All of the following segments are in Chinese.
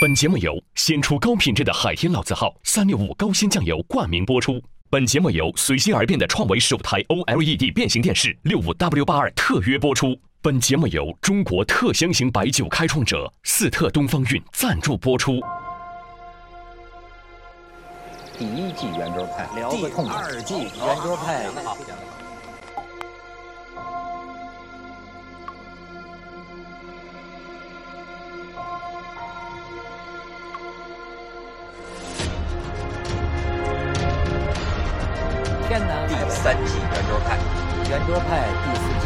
本节目由先出高品质的海天老字号三六五高鲜酱油冠名播出。本节目由随心而变的创维首台 OLED 变形电视六五 W 八二特约播出。本节目由中国特香型白酒开创者四特东方韵赞助播出。第一季圆桌派，聊个痛快。第二季圆桌派，第三季圆桌派，圆桌派第四季。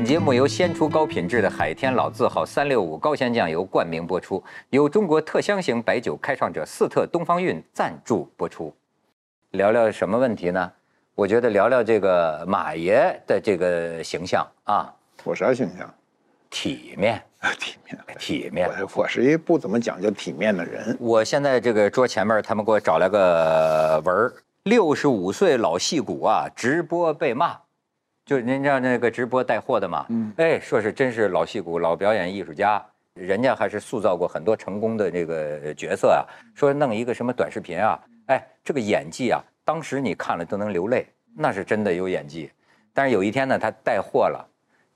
本节目由鲜出高品质的海天老字号三六五高鲜酱油冠名播出，由中国特香型白酒开创者四特东方韵赞助播出。聊聊什么问题呢？我觉得聊聊这个马爷的这个形象啊，我啥形象？体面，体面，体面。我我是一不怎么讲究体面的人。我现在这个桌前面，他们给我找了个文儿：六十五岁老戏骨啊，直播被骂。就您知道那个直播带货的嘛？嗯，哎，说是真是老戏骨、老表演艺术家，人家还是塑造过很多成功的这个角色啊。说弄一个什么短视频啊，哎，这个演技啊，当时你看了都能流泪，那是真的有演技。但是有一天呢，他带货了，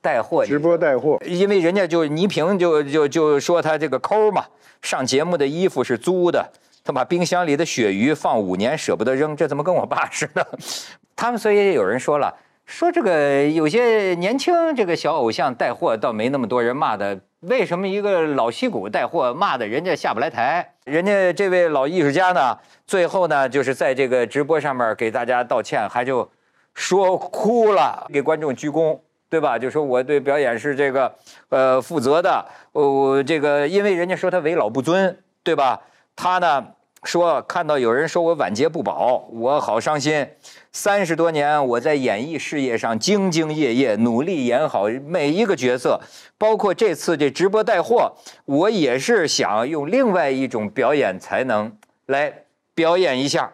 带货直播带货，因为人家就倪萍就就就说他这个抠嘛，上节目的衣服是租的，他把冰箱里的鳕鱼放五年舍不得扔，这怎么跟我爸似的？他们所以有人说了。说这个有些年轻这个小偶像带货倒没那么多人骂的，为什么一个老戏骨带货骂的人家下不来台？人家这位老艺术家呢，最后呢就是在这个直播上面给大家道歉，还就说哭了，给观众鞠躬，对吧？就说我对表演是这个呃负责的，我这个因为人家说他为老不尊，对吧？他呢说看到有人说我晚节不保，我好伤心。三十多年，我在演艺事业上兢兢业业，努力演好每一个角色，包括这次这直播带货，我也是想用另外一种表演才能来表演一下。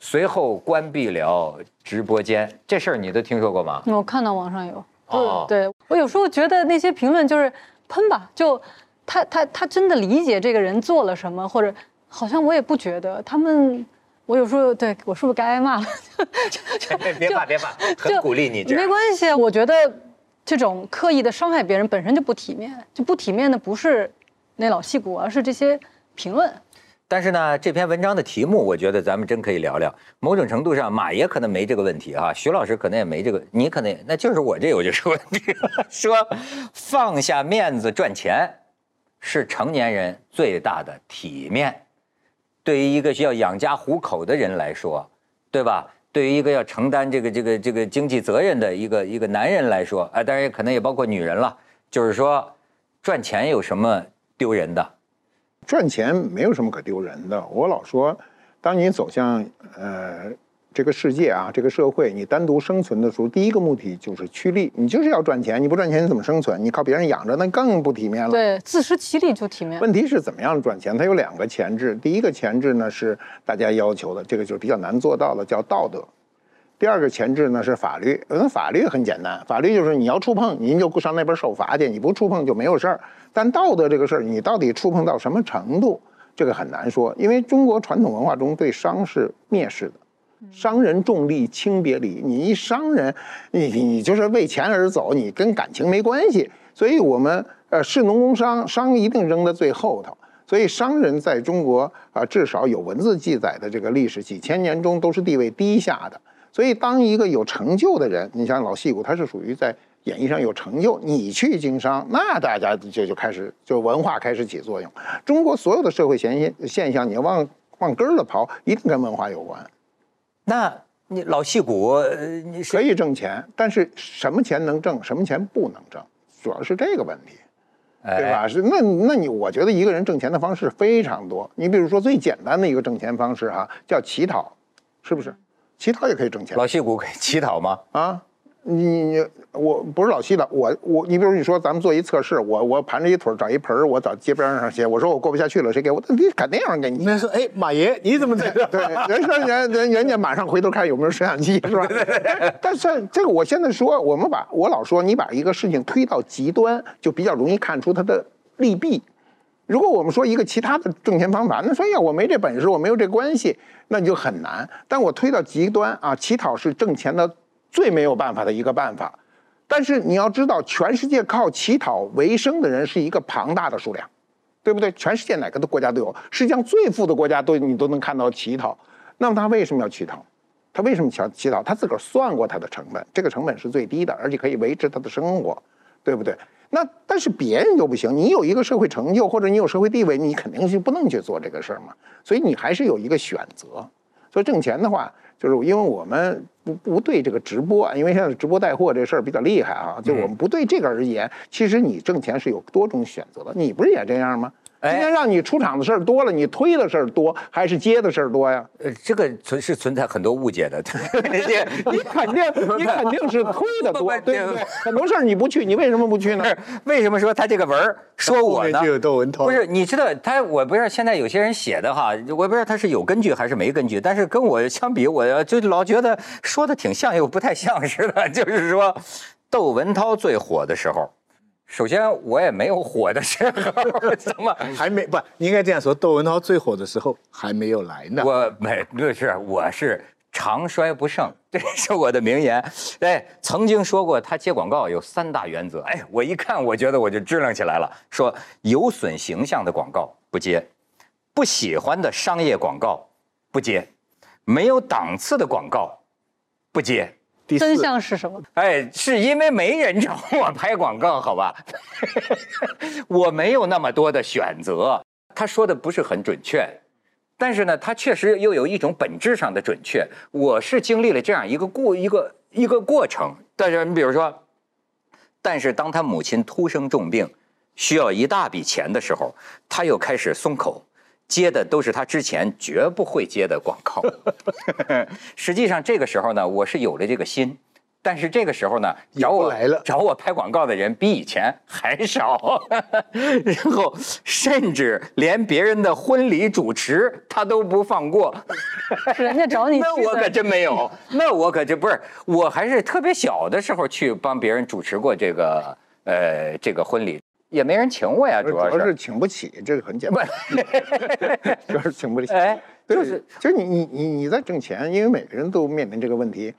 随后关闭了直播间，这事儿你都听说过吗？我看到网上有，哦，对我有时候觉得那些评论就是喷吧，就他他他真的理解这个人做了什么，或者好像我也不觉得他们。我有时候对我是不是该挨骂了？别怕别骂，很鼓励你。没关系，我觉得这种刻意的伤害别人本身就不体面，就不体面的不是那老戏骨，而是这些评论。但是呢，这篇文章的题目，我觉得咱们真可以聊聊。某种程度上，马爷可能没这个问题啊，徐老师可能也没这个，你可能那就是我这有就是问题。说放下面子赚钱，是成年人最大的体面。对于一个需要养家糊口的人来说，对吧？对于一个要承担这个这个这个经济责任的一个一个男人来说，啊，当然也可能也包括女人了。就是说，赚钱有什么丢人的？赚钱没有什么可丢人的。我老说，当你走向呃。这个世界啊，这个社会，你单独生存的时候，第一个目的就是趋利，你就是要赚钱，你不赚钱你怎么生存？你靠别人养着，那更不体面了。对，自食其力就体面。问题是怎么样赚钱？它有两个前置，第一个前置呢是大家要求的，这个就是比较难做到的，叫道德；第二个前置呢是法律。那法律很简单，法律就是你要触碰，您就上那边受罚去；你不触碰就没有事儿。但道德这个事儿，你到底触碰到什么程度，这个很难说，因为中国传统文化中对商是蔑视的。商人重利轻别离，你一商人，你你就是为钱而走，你跟感情没关系。所以，我们呃士农工商，商一定扔在最后头。所以，商人在中国啊，至少有文字记载的这个历史几千年中，都是地位低下的。所以，当一个有成就的人，你像老戏骨，他是属于在演艺上有成就，你去经商，那大家就就开始就文化开始起作用。中国所有的社会现现现象，你要往往根儿了刨，一定跟文化有关。那你老戏骨，呃你可以挣钱，但是什么钱能挣，什么钱不能挣，主要是这个问题。对哎吧？是那那你我觉得一个人挣钱的方式非常多。你比如说最简单的一个挣钱方式哈、叫乞讨，是不是？乞讨也可以挣钱老戏骨可以乞讨吗？啊。你你我不是老西的，我我你比如你说咱们做一测试，我我盘着一腿儿找一盆儿，我找街边上写，我说我过不下去了，谁给我？你肯定有人给你。那说，哎，马爷，你怎么在这？对，人说人人人家马上回头看有没有摄像机，是吧？但是这个我现在说，我们把我老说，你把一个事情推到极端，就比较容易看出它的利弊。如果我们说一个其他的挣钱方法，那说哎呀，我没这本事，我没有这关系，那你就很难。但我推到极端啊，乞讨是挣钱的最没有办法的一个办法。但是你要知道，全世界靠乞讨为生的人是一个庞大的数量。对不对？全世界哪个的国家都有，世界上最富的国家都你都能看到乞讨。那么他为什么要乞讨？他为什么想乞讨？他自个儿算过他的成本，这个成本是最低的，而且可以维持他的生活，对不对？那但是别人就不行，你有一个社会成就或者你有社会地位，你肯定是不能去做这个事儿嘛。所以你还是有一个选择。挣钱的话，就是因为我们不不对这个直播，啊因为现在直播带货这事儿比较厉害啊，就我们不对这个而言，其实你挣钱是有多种选择的。你不是也这样吗？哎今天让你出场的事儿多了，你推的事儿多还是接的事儿多呀？呃，这个存是存在很多误解的，这你肯定你肯定是推的多，不对不对？很多事儿你不去，你为什么不去呢？为什么说他这个文儿说我呢就？有窦文涛，不是，你知道他，我不知道现在有些人写的哈，我不知道他是有根据还是没根据，但是跟我相比，我就老觉得说的挺像又不太像似的。就是说，窦文涛最火的时候，首先我也没有火的时候，怎么？还没不，你应该这样说，窦文涛最火的时候还没有来呢。我没不是，我是长衰不盛，这是我的名言。哎，曾经说过他接广告有三大原则。哎，我一看，我觉得我就支棱起来了，说有损形象的广告不接，不喜欢的商业广告不接，没有档次的广告不接。第真，相是什么？哎，是因为没人找我拍广告，好吧？我没有那么多的选择。他说的不是很准确，但是呢，他确实又有一种本质上的准确。我是经历了这样一个过一个一个过程。但是你比如说，但是当他母亲突生重病，需要一大笔钱的时候，他又开始松口。接的都是他之前绝不会接的广告。实际上这个时候呢，我是有了这个心，但是这个时候呢，找我来了。找我拍广告的人比以前还少，然后甚至连别人的婚礼主持他都不放过。人家找你 去，那我可真没有，那我可真不是，我还是特别小的时候去帮别人主持过这个呃这个婚礼，也没人请我呀，主要是主要是请不起，这个很简单，主要是请不起。哎，就是就是你你你你在挣钱，因为每个人都面临这个问题。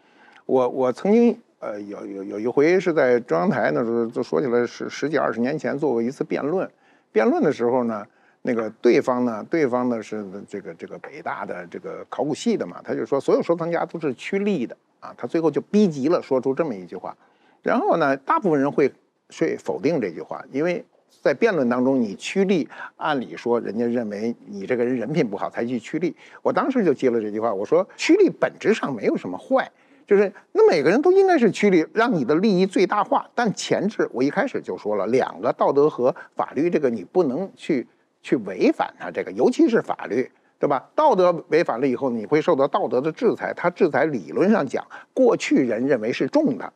我我曾经呃有有有一回是在中央台那时候，就说起来十十几二十年前做过一次辩论。辩论的时候呢，那个对方呢，对方呢是这个这个北大的这个考古系的嘛，他就说所有收藏家都是趋利的啊，他最后就逼急了，说出这么一句话。然后呢，大部分人会所以否定这句话，因为在辩论当中，你趋利，按理说人家认为你这个人人品不好才去趋利。我当时就接了这句话，我说趋利本质上没有什么坏，就是那每个人都应该是趋利，让你的利益最大化。但前置我一开始就说了，两个道德和法律这个你不能去去违反它，这个尤其是法律。对吧？道德违反了以后，你会受到道德的制裁。它制裁理论上讲，过去人认为是重的，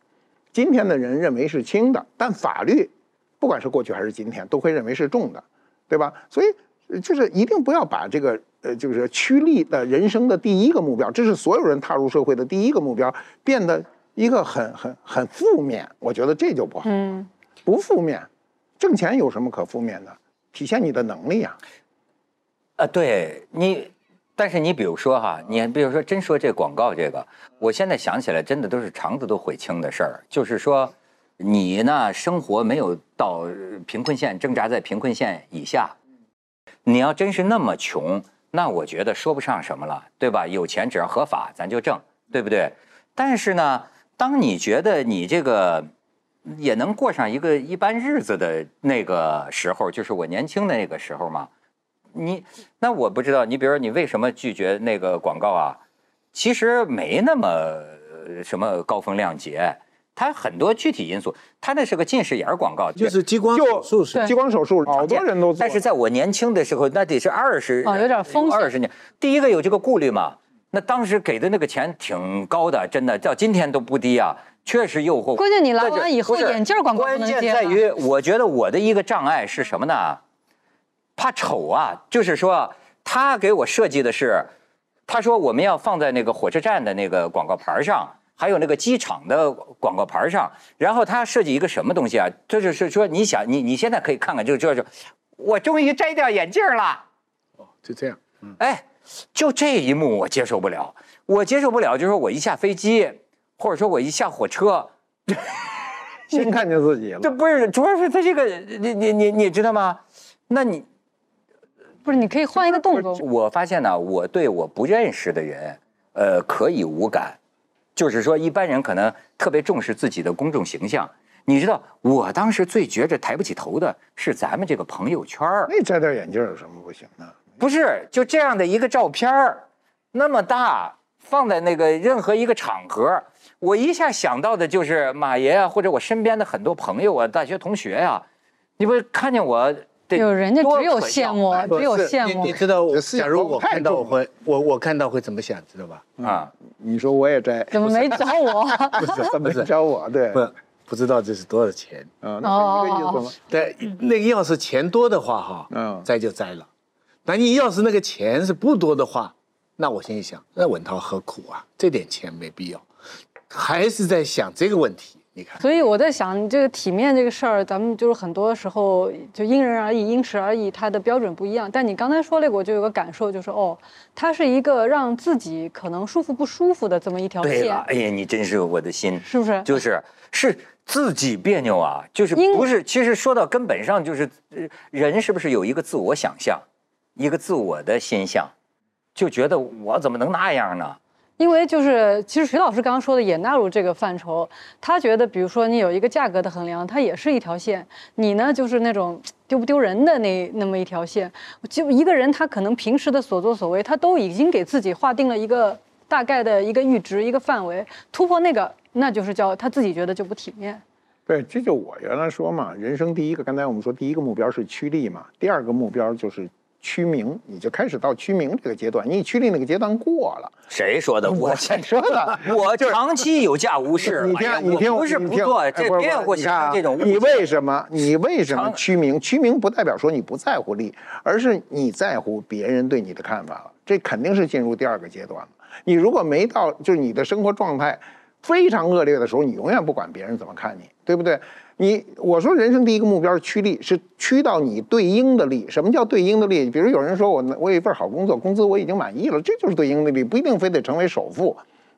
今天的人认为是轻的，但法律，不管是过去还是今天，都会认为是重的，对吧？所以呃就是一定不要把这个呃，就是趋利的人生的第一个目标，这是所有人踏入社会的第一个目标，变得一个很很很负面。我觉得这就不好，嗯，不负面，挣钱有什么可负面的？体现你的能力啊、啊，对你，但是你比如说哈，你比如说真说这广告这个，我现在想起来，真的都是肠子都悔青的事儿。就是说，你呢生活没有到贫困线，挣扎在贫困线以下，你要真是那么穷，那我觉得说不上什么了，对吧？有钱只要合法，咱就挣，对不对？但是呢，当你觉得你这个也能过上一个一般日子的那个时候，就是我年轻的那个时候嘛。你那我不知道，你比如说你为什么拒绝那个广告啊？其实没那么呃什么高风亮节，它很多具体因素，它那是个近视眼广告，就是激光手术是激光手术，好多人都做。但是在我年轻的时候，那得是二十哦有点风险二十年。第一个有这个顾虑嘛，那当时给的那个钱挺高的，真的到今天都不低啊，确实诱惑。关键你来完以后眼镜广告不关能接了键在于，我觉得我的一个障碍是什么呢？怕丑啊，就是说他给我设计的是，他说我们要放在那个火车站的那个广告牌上，还有那个机场的广告牌上，然后他设计一个什么东西啊？这就是说，你想你你现在可以看看，就就就，我终于摘掉眼镜了。哦就这样。嗯哎，就这一幕我接受不了，我接受不了，就是说我一下飞机，或者说我一下火车，先看见自己了 这。不是，主要是他这个，你你你你知道吗？那你不是，你可以换一个动作。我发现呢，我对我不认识的人，呃，可以无感，就是说一般人可能特别重视自己的公众形象。你知道，我当时最觉着抬不起头的是咱们这个朋友圈儿那摘掉眼镜有什么不行呢？不是就这样的一个照片儿，那么大，放在那个任何一个场合，我一下想到的就是马爷啊，或者我身边的很多朋友啊、大学同学呀、你不看见我得有人家只有羡慕，只有羡慕你你。知道假如我看到我会，我我看到会怎么想，知道吧？啊！你说我也摘，怎么没找我？不是 怎么找我？对，不不知道这是多少钱。啊，那是一个意思吗？对，那个要是钱多的话，哈，嗯摘就摘了。那你要是那个钱是不多的话，那我心里想，那文涛何苦啊？这点钱没必要，还是在想这个问题。你看，所以我在想，这个体面这个事儿，咱们就是很多时候就因人而异、因时而异，它的标准不一样。但你刚才说那个，我就有个感受，就是哦，它是一个让自己可能舒服不舒服的这么一条线对了，，哎呀，你真是我的心，是不是？就是是自己别扭啊，就是因不是？其实说到根本上，就是呃人是不是有一个自我想象，一个自我的心象，就觉得我怎么能那样呢？因为就是，其实徐老师刚刚说的也纳入这个范畴。他觉得，比如说你有一个价格的衡量，它也是一条线。你呢，就是那种丢不丢人的那那么一条线。就一个人，他可能平时的所作所为，他都已经给自己划定了一个大概的一个阈值、一个范围。突破那个，那就是叫他自己觉得就不体面。对，这就我原来说嘛，人生第一个，刚才我们说第一个目标是趋利嘛，第二个目标就是趋名，你就开始到趋名这个阶段，你趋利那个阶段过了。谁说的？我先说的，我长期有价无市。你听你听，我不是不做，这别给我你看啊这种。你为什么？你为什么长趋名？趋名不代表说你不在乎利，而是你在乎别人对你的看法了。这肯定是进入第二个阶段了。你如果没到，就是你的生活状态非常恶劣的时候，你永远不管别人怎么看你，对不对？你我说人生第一个目标是趋利，是趋到你对应的利。什么叫对应的利？比如有人说我我有一份好工作，工资我已经满意了，这就是对应的利，不一定非得成为首富。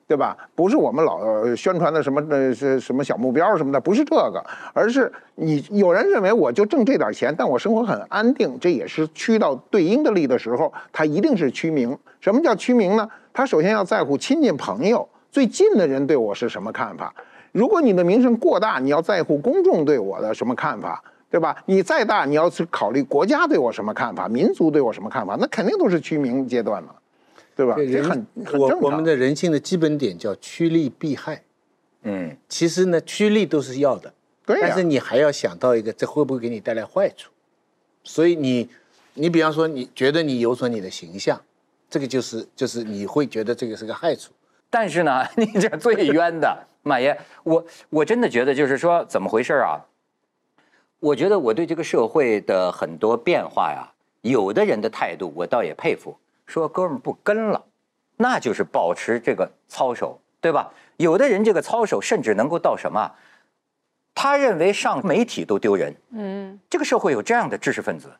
对吧？不是我们老宣传的什么呃是什么小目标什么的，不是这个，而是你有人认为我就挣这点钱，但我生活很安定，这也是趋到对应的利的时候，他一定是趋名。什么叫趋名呢？他首先要在乎亲近朋友，最近的人对我是什么看法。如果你的名声过大，你要在乎公众对我的什么看法，对吧？你再大，你要去考虑国家对我什么看法，民族对我什么看法，那肯定都是趋名阶段嘛，对吧？对人这很很我正常。我们的人性的基本点叫趋利避害。嗯，其实呢，趋利都是要的，对呀但是你还要想到一个，这会不会给你带来坏处？所以你，你比方说，你觉得你有损你的形象，这个就是就是你会觉得这个是个害处。但是呢，你这最冤的马爷，我我真的觉得就是说怎么回事啊？我觉得我对这个社会的很多变化呀，有的人的态度我倒也佩服，说哥们儿不跟了，那就是保持这个操守，对吧？有的人这个操守甚至能够到什么？他认为上媒体都丢人，嗯，这个社会有这样的知识分子，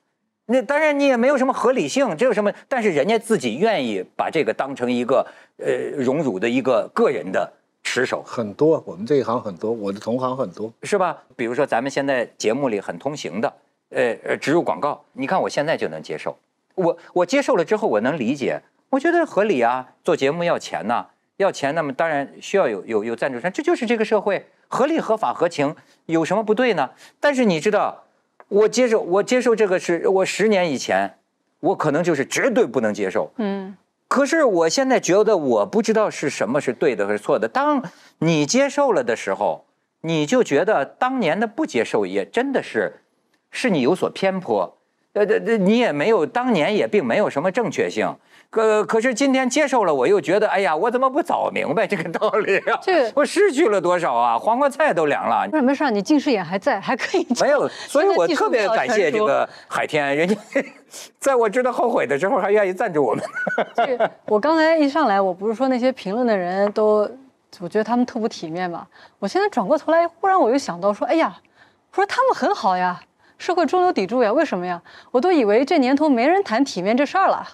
那当然你也没有什么合理性，这有什么？但是人家自己愿意把这个当成一个呃荣辱的一个个人的持守，很多，我们这一行很多，我的同行很多。是吧？比如说咱们现在节目里很通行的，呃呃植入广告，你看我现在就能接受，我我接受了之后我能理解，我觉得合理啊，做节目要钱呐、要钱，那么当然需要有有有赞助商，这就是这个社会合理、合法、合情，有什么不对呢？但是你知道，我接受我接受这个是我十年以前，我可能就是绝对不能接受。嗯，可是我现在觉得我不知道是什么是对的还是错的。当你接受了的时候，你就觉得当年的不接受也真的是，是你有所偏颇。呃，这这你也没有当年也并没有什么正确性。可可是今天接受了，我又觉得，哎呀，我怎么不早明白这个道理啊？这我失去了多少啊？黄瓜菜都凉了。没事没事，你近视眼还在，还可以。没有，所以我特别感谢这个海天，人家 在我知道后悔的时候还愿意赞助我们。这我刚才一上来，我不是说那些评论的人都，我觉得他们特不体面嘛。我现在转过头来，忽然我又想到说，哎呀，我说他们很好呀，社会中流砥柱呀，为什么呀？我都以为这年头没人谈体面这事儿了。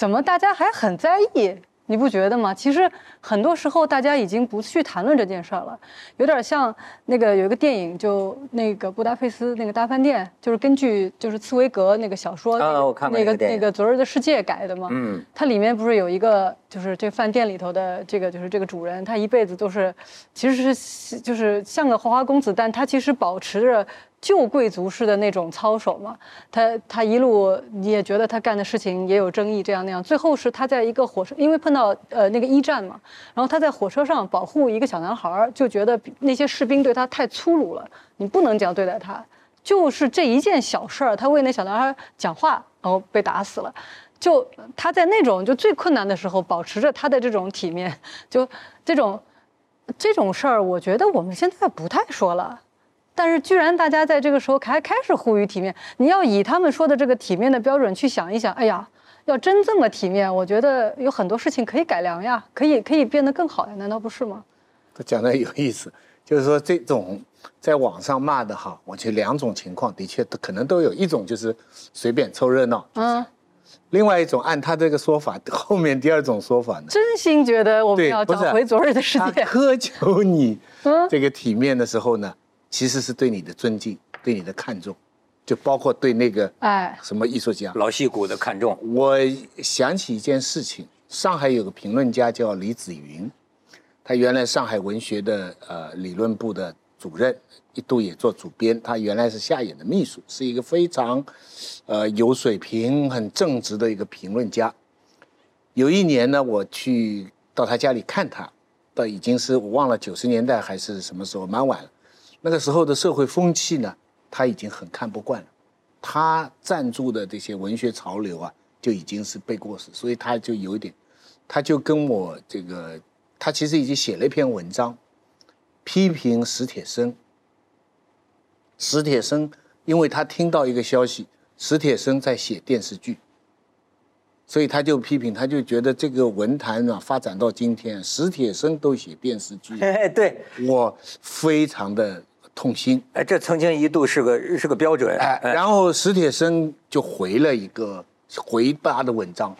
怎么大家还很在意？你不觉得吗？其实很多时候大家已经不去谈论这件事儿了，有点像那个有一个电影，就那个布达佩斯那个大饭店，就是根据就是茨威格那个小说啊，我看那个那个昨日的世界改的嘛。嗯，它里面不是有一个就是这饭店里头的这个就是这个主人，他一辈子都是其实是就是像个花花公子，但他其实保持着。旧贵族式的那种操守嘛，他他一路你也觉得他干的事情也有争议，这样那样。最后是他在一个火车，因为碰到呃那个一战嘛，然后他在火车上保护一个小男孩，就觉得那些士兵对他太粗鲁了，你不能这样对待他。就是这一件小事儿，他为那小男孩讲话，然后被打死了。就他在那种就最困难的时候，保持着他的这种体面，就这种这种事儿，我觉得我们现在不太说了。但是，居然大家在这个时候还开始呼吁体面，你要以他们说的这个体面的标准去想一想，哎呀，要真这么体面，我觉得有很多事情可以改良呀，可以可以变得更好呀，难道不是吗？他讲的有意思，就是说这种在网上骂的哈，我觉得两种情况的确都可能都有，一种就是随便凑热闹，嗯，另外一种按他这个说法，后面第二种说法呢，真心觉得我们要找回昨日的世界，苛求你这个体面的时候呢。其实是对你的尊敬，对你的看重，就包括对那个哎什么艺术家老戏骨的看重。我想起一件事情，上海有个评论家叫李子云，他原来上海文学的呃理论部的主任，一度也做主编。他原来是夏衍的秘书，是一个非常呃有水平、很正直的一个评论家。有一年呢，我去到他家里看他，到已经是我忘了九十年代还是什么时候，蛮晚了。那个时候的社会风气呢，他已经很看不惯了。他赞助的这些文学潮流啊，就已经是背过时，所以他就有点，他就跟我这个，他其实已经写了一篇文章，批评史铁生。史铁生，因为他听到一个消息，史铁生在写电视剧，所以他就批评，他就觉得这个文坛啊，发展到今天，史铁生都写电视剧，哎，对我非常的。痛心，哎，这曾经一度是个是个标准，哎，然后史铁生就回了一个回答的文章，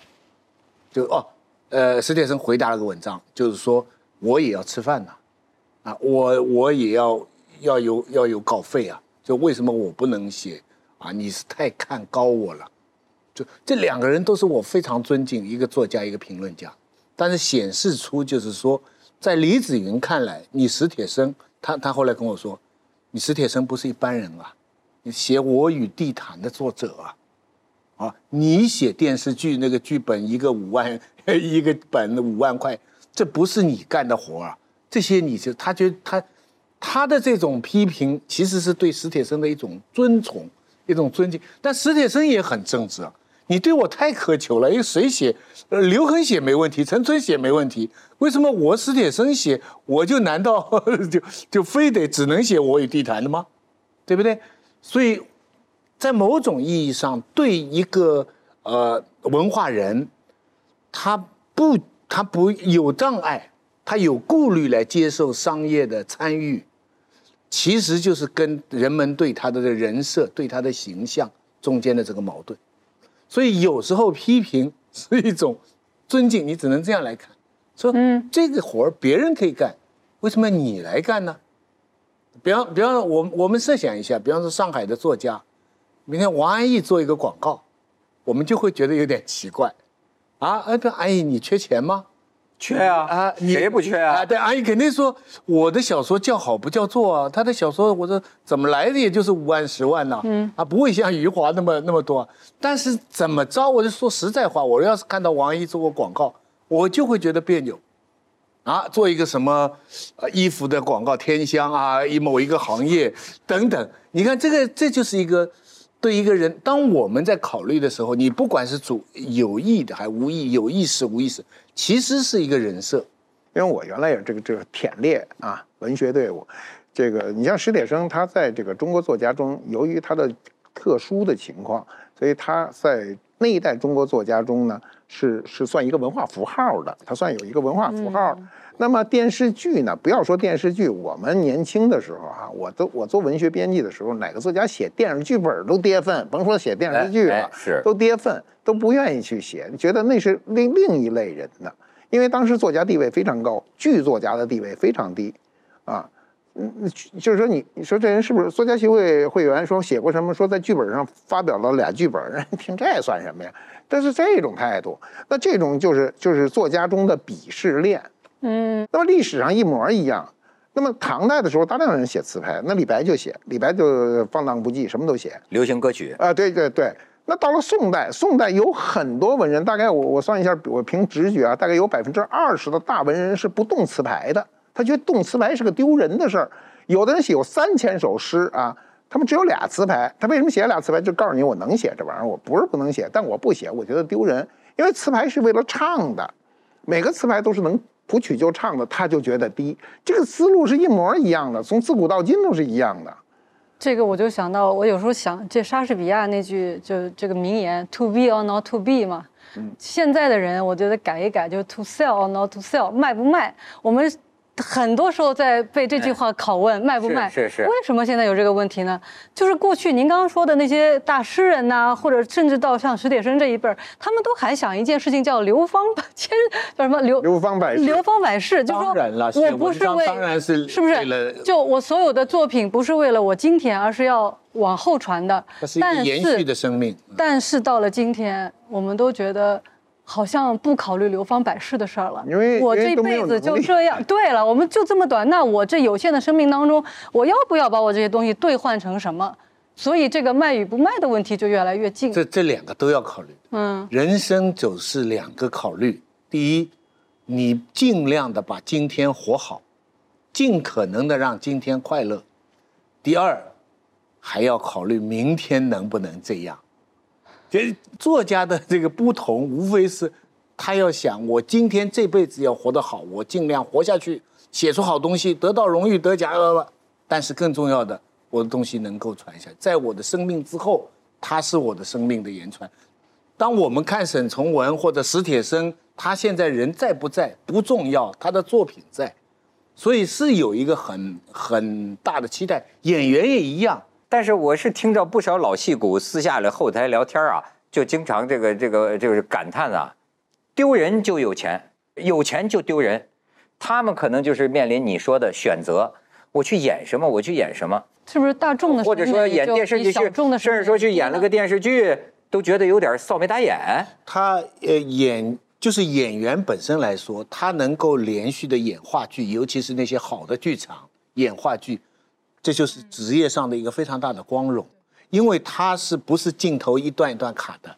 就哦，呃，史铁生回答了个文章，就是说我也要吃饭呐，啊，我我也要要有要有稿费啊，就为什么我不能写？啊？你是太看高我了，就这两个人都是我非常尊敬，一个作家，一个评论家，但是显示出就是说，在李子云看来，你史铁生，他他后来跟我说。你史铁生不是一般人啊，你写《我与地坛》的作者啊，啊，你写电视剧那个剧本一个五万一个本五万块，这不是你干的活啊。这些你就他觉得他他的这种批评其实是对史铁生的一种尊崇，一种尊敬。但史铁生也很正直啊。你对我太苛求了，因为谁写，呃，刘恒写没问题，陈春写没问题，为什么我史铁生写，我就难道 就就非得只能写我与地坛的吗？对不对？所以，在某种意义上，对一个呃文化人，他不他不有障碍，他有顾虑来接受商业的参与，其实就是跟人们对他的人设、对他的形象中间的这个矛盾。所以有时候批评是一种尊敬，你只能这样来看，说嗯，这个活儿别人可以干，为什么你来干呢？比方，比方说，我我们设想一下，比方说上海的作家，明天王安忆做一个广告，我们就会觉得有点奇怪，啊，哎，不，安忆你缺钱吗？缺啊啊，你谁不缺啊啊，对，阿姨肯定说我的小说叫好不叫座啊，他的小说我说怎么来的也就是五万十万呐、嗯啊，不会像余华那么那么多。但是怎么着，我就说实在话，我要是看到王一做过广告，我就会觉得别扭。啊，做一个什么呃衣服的广告，天香啊，一某一个行业等等，你看这个这就是一个对一个人，当我们在考虑的时候，你不管是主有意的还无意，有意识无意识，其实是一个人设。因为我原来有这个这个舔猎啊，文学队伍，这个你像史铁生，他在这个中国作家中，由于他的特殊的情况，所以他在那一代中国作家中呢，是是算一个文化符号的，他算有一个文化符号。那么电视剧呢？不要说电视剧，我们年轻的时候啊，我都我做文学编辑的时候，哪个作家写电视剧本都跌份，甭说写电视剧了，哎哎是都跌份，都不愿意去写，觉得那是另另一类人的。因为当时作家地位非常高，剧作家的地位非常低，啊，嗯，就是说你你说这人是不是作家协会会员？说写过什么？说在剧本上发表了俩剧本，人听这算什么呀？但是这种态度，那这种就是就是作家中的鄙视链。嗯，那么历史上一模一样。那么唐代的时候，大量人写词牌，那李白就写，李白就放荡不羁，什么都写。流行歌曲，啊，对对对。那到了宋代，宋代有很多文人，大概我我算一下，我凭直觉啊，大概有百分之二十的大文人是不动词牌的，他觉得动词牌是个丢人的事儿。有的人写有三千首诗啊，他们只有俩词牌，他为什么写俩词牌？就告诉你，我能写这玩意儿，我不是不能写，但我不写，我觉得丢人，因为词牌是为了唱的，每个词牌都是能谱曲就唱的，他就觉得低。这个思路是一模一样的，从自古到今都是一样的。这个我就想到，我有时候想，这莎士比亚那句就这个名言 “to be or not to be” 嘛，现在的人我觉得改一改，就是 “to sell or not to sell”，卖不卖？我们很多时候在被这句话拷问，卖不卖？是是为什么现在有这个问题呢？就是过去您刚刚说的那些大诗人呐、或者甚至到像史铁生这一辈儿，他们都还想一件事情叫流芳百，千叫什么流 流芳百世流芳百世，就说当然了我当然是是不是为了就我所有的作品不是为了我今天，而是要往后传的。它是一个但延续的生命。但是到了今天，我们都觉得好像不考虑流芳百世的事儿了。因为我这辈子就这样。对了，我们就这么短，那我这有限的生命当中，我要不要把我这些东西兑换成什么？所以这个卖与不卖的问题就越来越近。这这两个都要考虑。嗯，人生就是两个考虑：第一，你尽量的把今天活好，尽可能的让今天快乐；第二，还要考虑明天能不能这样。其实作家的这个不同，无非是他要想，我今天这辈子要活得好，我尽量活下去，写出好东西，得到荣誉，得奖，呃但是更重要的，我的东西能够传下，在我的生命之后，他是我的生命的言传。当我们看沈从文或者史铁生，他现在人在不在不重要，他的作品在，所以是有一个很很大的期待。演员也一样，但是我是听到不少老戏骨私下里后台聊天啊，就经常这个这个就是感叹啊，丢人就有钱，有钱就丢人。他们可能就是面临你说的选择，我去演什么，我去演什么，是不是大众的或者说演电视剧去，小众的甚至说去演了个电视剧，都觉得有点臊眉打眼。他呃演就是演员本身来说，他能够连续的演话剧，尤其是那些好的剧场演话剧，这就是职业上的一个非常大的光荣，因为他是不是镜头一段一段卡的，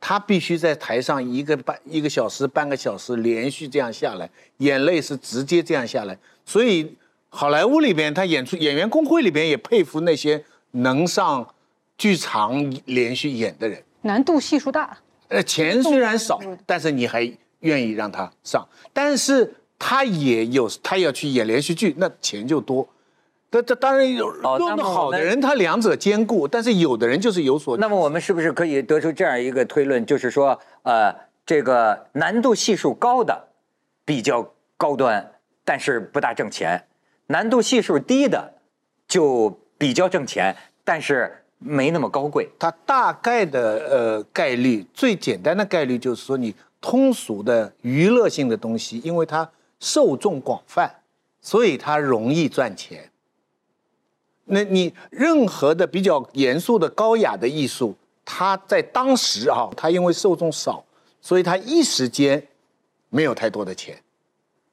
他必须在台上一个半一个小时、半个小时连续这样下来，眼泪是直接这样下来，所以好莱坞里边，他演出演员工会里边也佩服那些能上剧场连续演的人。难度系数大。呃，钱虽然少，但是你还愿意让他上，但是他也有他要去演连续剧，那钱就多。这这当然有哦用的那么我们好的人，他两者兼顾，但是有的人就是有所那么我们是不是可以得出这样一个推论，就是说，呃，这个难度系数高的比较高端，但是不大挣钱；难度系数低的就比较挣钱，但是没那么高贵。它大概的呃概率，最简单的概率就是说，你通俗的娱乐性的东西，因为它受众广泛，所以它容易赚钱。那你任何的比较严肃的高雅的艺术，它在当时啊，它因为受众少，所以它一时间没有太多的钱。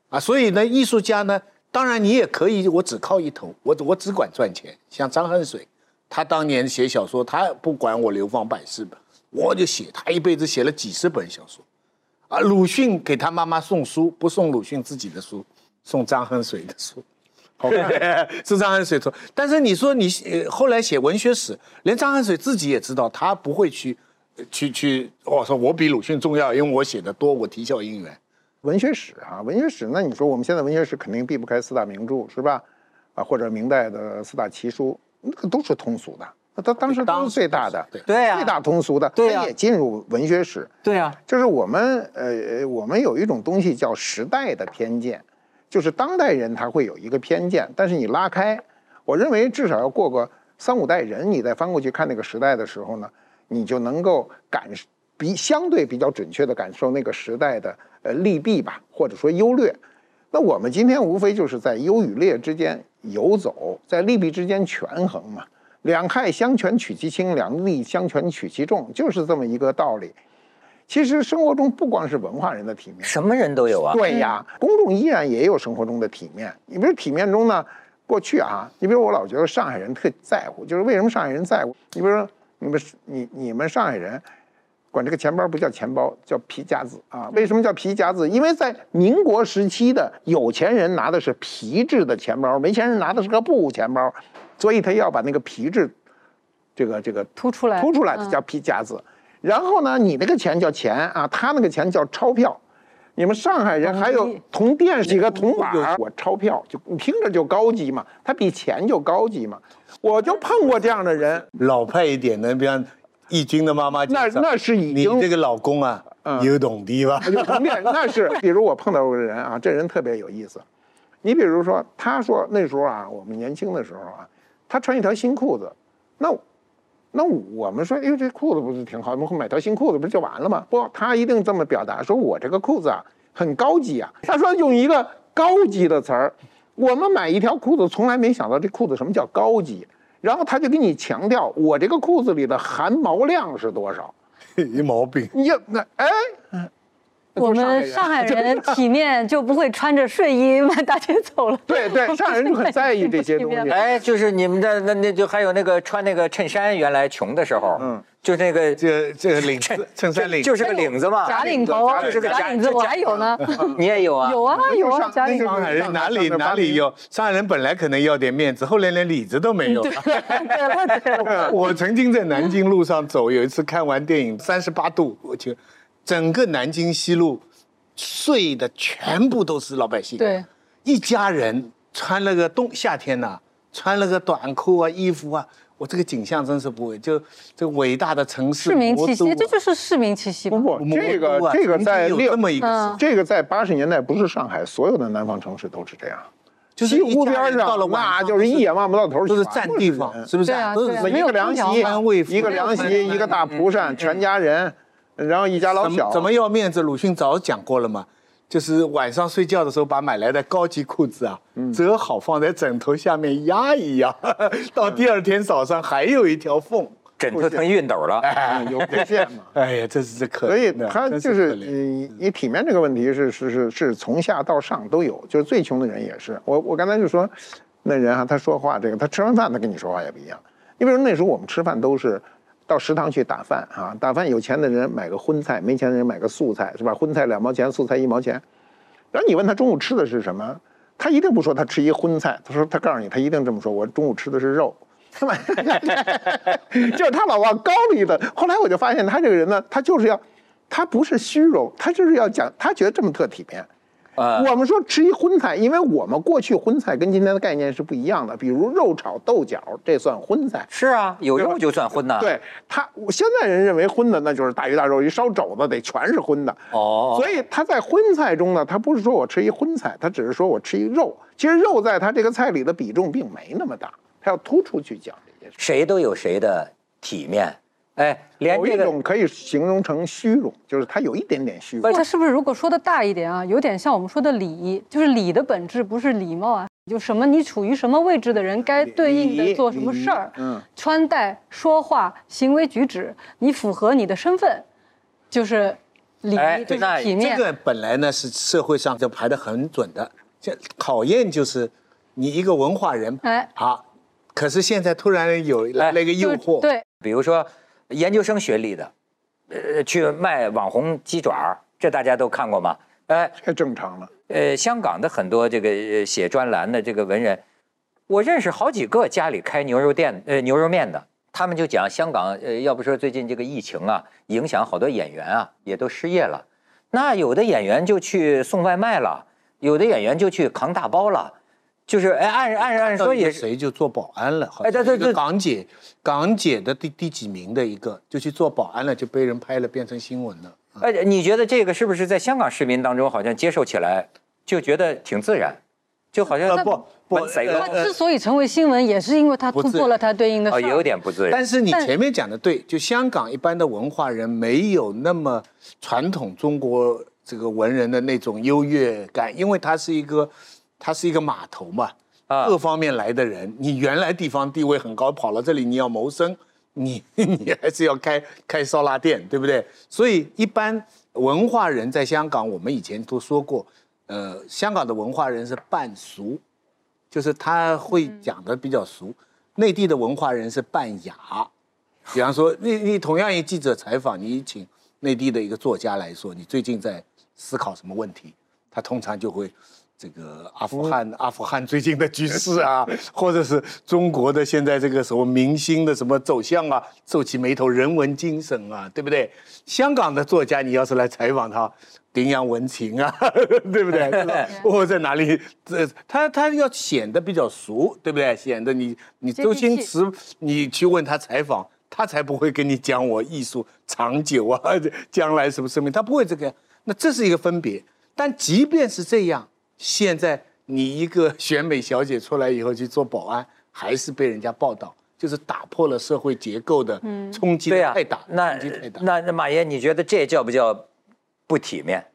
啊，所以呢，艺术家呢，当然你也可以，我只靠一头，我我只管赚钱。像张恨水，他当年写小说，他不管我流芳百世吧，我就写，他一辈子写了几十本小说。啊，鲁迅给他妈妈送书，不送鲁迅自己的书，送张恨水的书。是张恨水说，但是你说你呃后来写文学史，连张恨水自己也知道，他不会去，去去，我说我比鲁迅重要，因为我写的多，我啼笑姻缘。文学史啊，文学史，那你说我们现在文学史肯定避不开四大名著，是吧？啊，或者明代的四大奇书，那个都是通俗的，那他当时都是最大的，对呀最大通俗的，对呀它也进入文学史。对呀，就是我们呃，我们有一种东西叫时代的偏见，就是当代人他会有一个偏见，但是你拉开，我认为至少要过个三五代人，你再翻过去看那个时代的时候呢，你就能够感比相对比较准确的感受那个时代的呃利弊吧，或者说优劣。那我们今天无非就是在优与劣之间游走，在利弊之间权衡嘛。两害相权取其轻，两利相权取其重，就是这么一个道理。其实生活中不光是文化人的体面，什么人都有啊。对呀，公众依然也有生活中的体面。你比如体面中呢，过去啊，你比如我老觉得上海人特在乎，就是为什么上海人在乎？你比如说你们你你们上海人管这个钱包不叫钱包，叫皮夹子啊？为什么叫皮夹子？因为在民国时期的有钱人拿的是皮质的钱包，没钱人拿的是个布钱包，所以他要把那个皮质这个这个凸出来，凸出来的嗯叫皮夹子。然后呢，你那个钱叫钱啊，他那个钱叫钞票。你们上海人还有铜钿几个铜板儿，我钞票就你听着就高级嘛，它比钱就高级嘛。我就碰过这样的人，老派一点的，比方义军的妈妈，那那是已你这个老公啊，嗯有懂的吧？有铜钿，那是比如我碰到过个人啊，这人特别有意思。你比如说，他说那时候啊，我们年轻的时候啊，他穿一条新裤子，那那我们说，哎呦，这裤子不是挺好，我们买条新裤子不是就完了吗？不，他一定这么表达，说我这个裤子啊很高级啊。他说用一个高级的词儿，我们买一条裤子从来没想到这裤子什么叫高级，然后他就给你强调我这个裤子里的含毛量是多少。没毛病。你就那哎，我们上海人 体面就不会穿着睡衣满大街走了。对对，上海人就很 在意这些 东西。哎，就是你们的那那就还有那个穿那个衬衫，原来穷的时候，嗯嗯，就那个这这个领子衬衫领就是个领子嘛，假领头，就是个假领子，我还有呢。你也有啊？有啊有啊，上假领头。上海人哪里哪里有？上海人本来可能要点面子，后来连里子都没有了。对了对了，我曾经在南京路上走，有一次看完电影《三十八度》，我去，整个南京西路睡的全部都是老百姓，对，一家人穿了个冬夏天呐、穿了个短裤啊衣服啊，我这个景象真是不会，就这个伟大的城市市民气息，这就是市民气息吧。不。不，这个啊这个在六这么一个嗯，这个在八十年代不是上海所有的南方城市都是这样，就是西湖边上那就是一眼望不到头，就是占地方，是不是对啊一个凉席一个凉席，一个大蒲扇，全家人，然后一家老小，怎么怎么要面子？鲁迅早讲过了嘛，就是晚上睡觉的时候把买来的高级裤子啊嗯折好放在枕头下面压一压，到第二天早上还有一条缝。枕头成熨斗了。嗯 有不线嘛？哎呀，这是这可怜所以的他就是可怜嗯，你体面这个问题是是是是从下到上都有，就是最穷的人也是。我我刚才就说，那人啊，他说话这个，他吃完饭他跟你说话也不一样。你比如那时候我们吃饭都是到食堂去打饭啊，打饭有钱的人买个荤菜，没钱的人买个素菜，是吧？荤菜两毛钱，素菜一毛钱。然后你问他中午吃的是什么，他一定不说他吃一荤菜，他说他告诉你，他一定这么说，我中午吃的是肉。就是他老往高里的。后来我就发现他这个人呢，他就是要，他不是虚荣，他就是要讲，他觉得这么特体面。啊，我们说吃一荤菜，因为我们过去荤菜跟今天的概念是不一样的，比如肉炒豆角，这算荤菜。是啊，有肉就算荤呐。，对他，现在人认为荤的那就是大鱼大肉，一烧肘子得全是荤的。哦，所以他在荤菜中呢，他不是说我吃一荤菜，他只是说我吃一肉。其实肉在他这个菜里的比重并没那么大，他要突出去讲这些事。谁都有谁的体面。哎，连有一这个种可以形容成虚荣，就是他有一点点虚荣。它是不是如果说的大一点啊，有点像我们说的礼，就是礼的本质不是礼貌啊，就什么你处于什么位置的人该对应的做什么事儿嗯，穿戴、说话、行为举止，你符合你的身份，就是礼仪，就是体面。这个本来呢是社会上就排的很准的，这考验就是你一个文化人，哎，好，可是现在突然有来了一个诱惑，对，比如说研究生学历的，呃，去卖网红鸡爪，这大家都看过吗？哎，太正常了。呃，香港的很多这个写专栏的这个文人，我认识好几个家里开牛肉店，呃，牛肉面的。他们就讲香港，呃，要不说最近这个疫情啊，影响好多演员啊，也都失业了。那有的演员就去送外卖了，有的演员就去扛大包了，就是哎，按按按说也谁就做保安了？哎，对对对，港姐，港姐的第第几名的一个就去做保安了，就被人拍了，变成新闻了。哎，你觉得这个是不是在香港市民当中好像接受起来就觉得挺自然？就好像不不，他之所以成为新闻，也是因为他突破了他对应的。哦，也有点不自然。但是你前面讲的对，就香港一般的文化人没有那么传统中国这个文人的那种优越感，因为他是一个，他是一个码头嘛，各方面来的人，你原来地方地位很高，跑到这里你要谋生，你 你还是要开开烧腊店，对不对？所以一般文化人在香港，我们以前都说过。呃，香港的文化人是半俗，就是他会讲的比较俗；内地的文化人是半雅。比方说，你 你同样一记者采访，你请内地的一个作家来说，你最近在思考什么问题？他通常就会。这个阿富汗，阿富汗最近的局势啊，或者是中国的现在这个什么明星的什么走向啊，皱起眉头，人文精神啊，对不对？香港的作家，你要是来采访他，顶洋文情啊，对不对？我在哪里？这他他要显得比较熟，对不对？显得你你周星驰，你去问他采访，他才不会跟你讲我艺术长久啊，将来什么生命，他不会这个。那这是一个分别。但即便是这样。现在你一个 选美小姐出来以后去做保安，还是被人家报道，就是打破了社会结构的冲击太大。那那那马爷，你觉得这叫不叫不体面？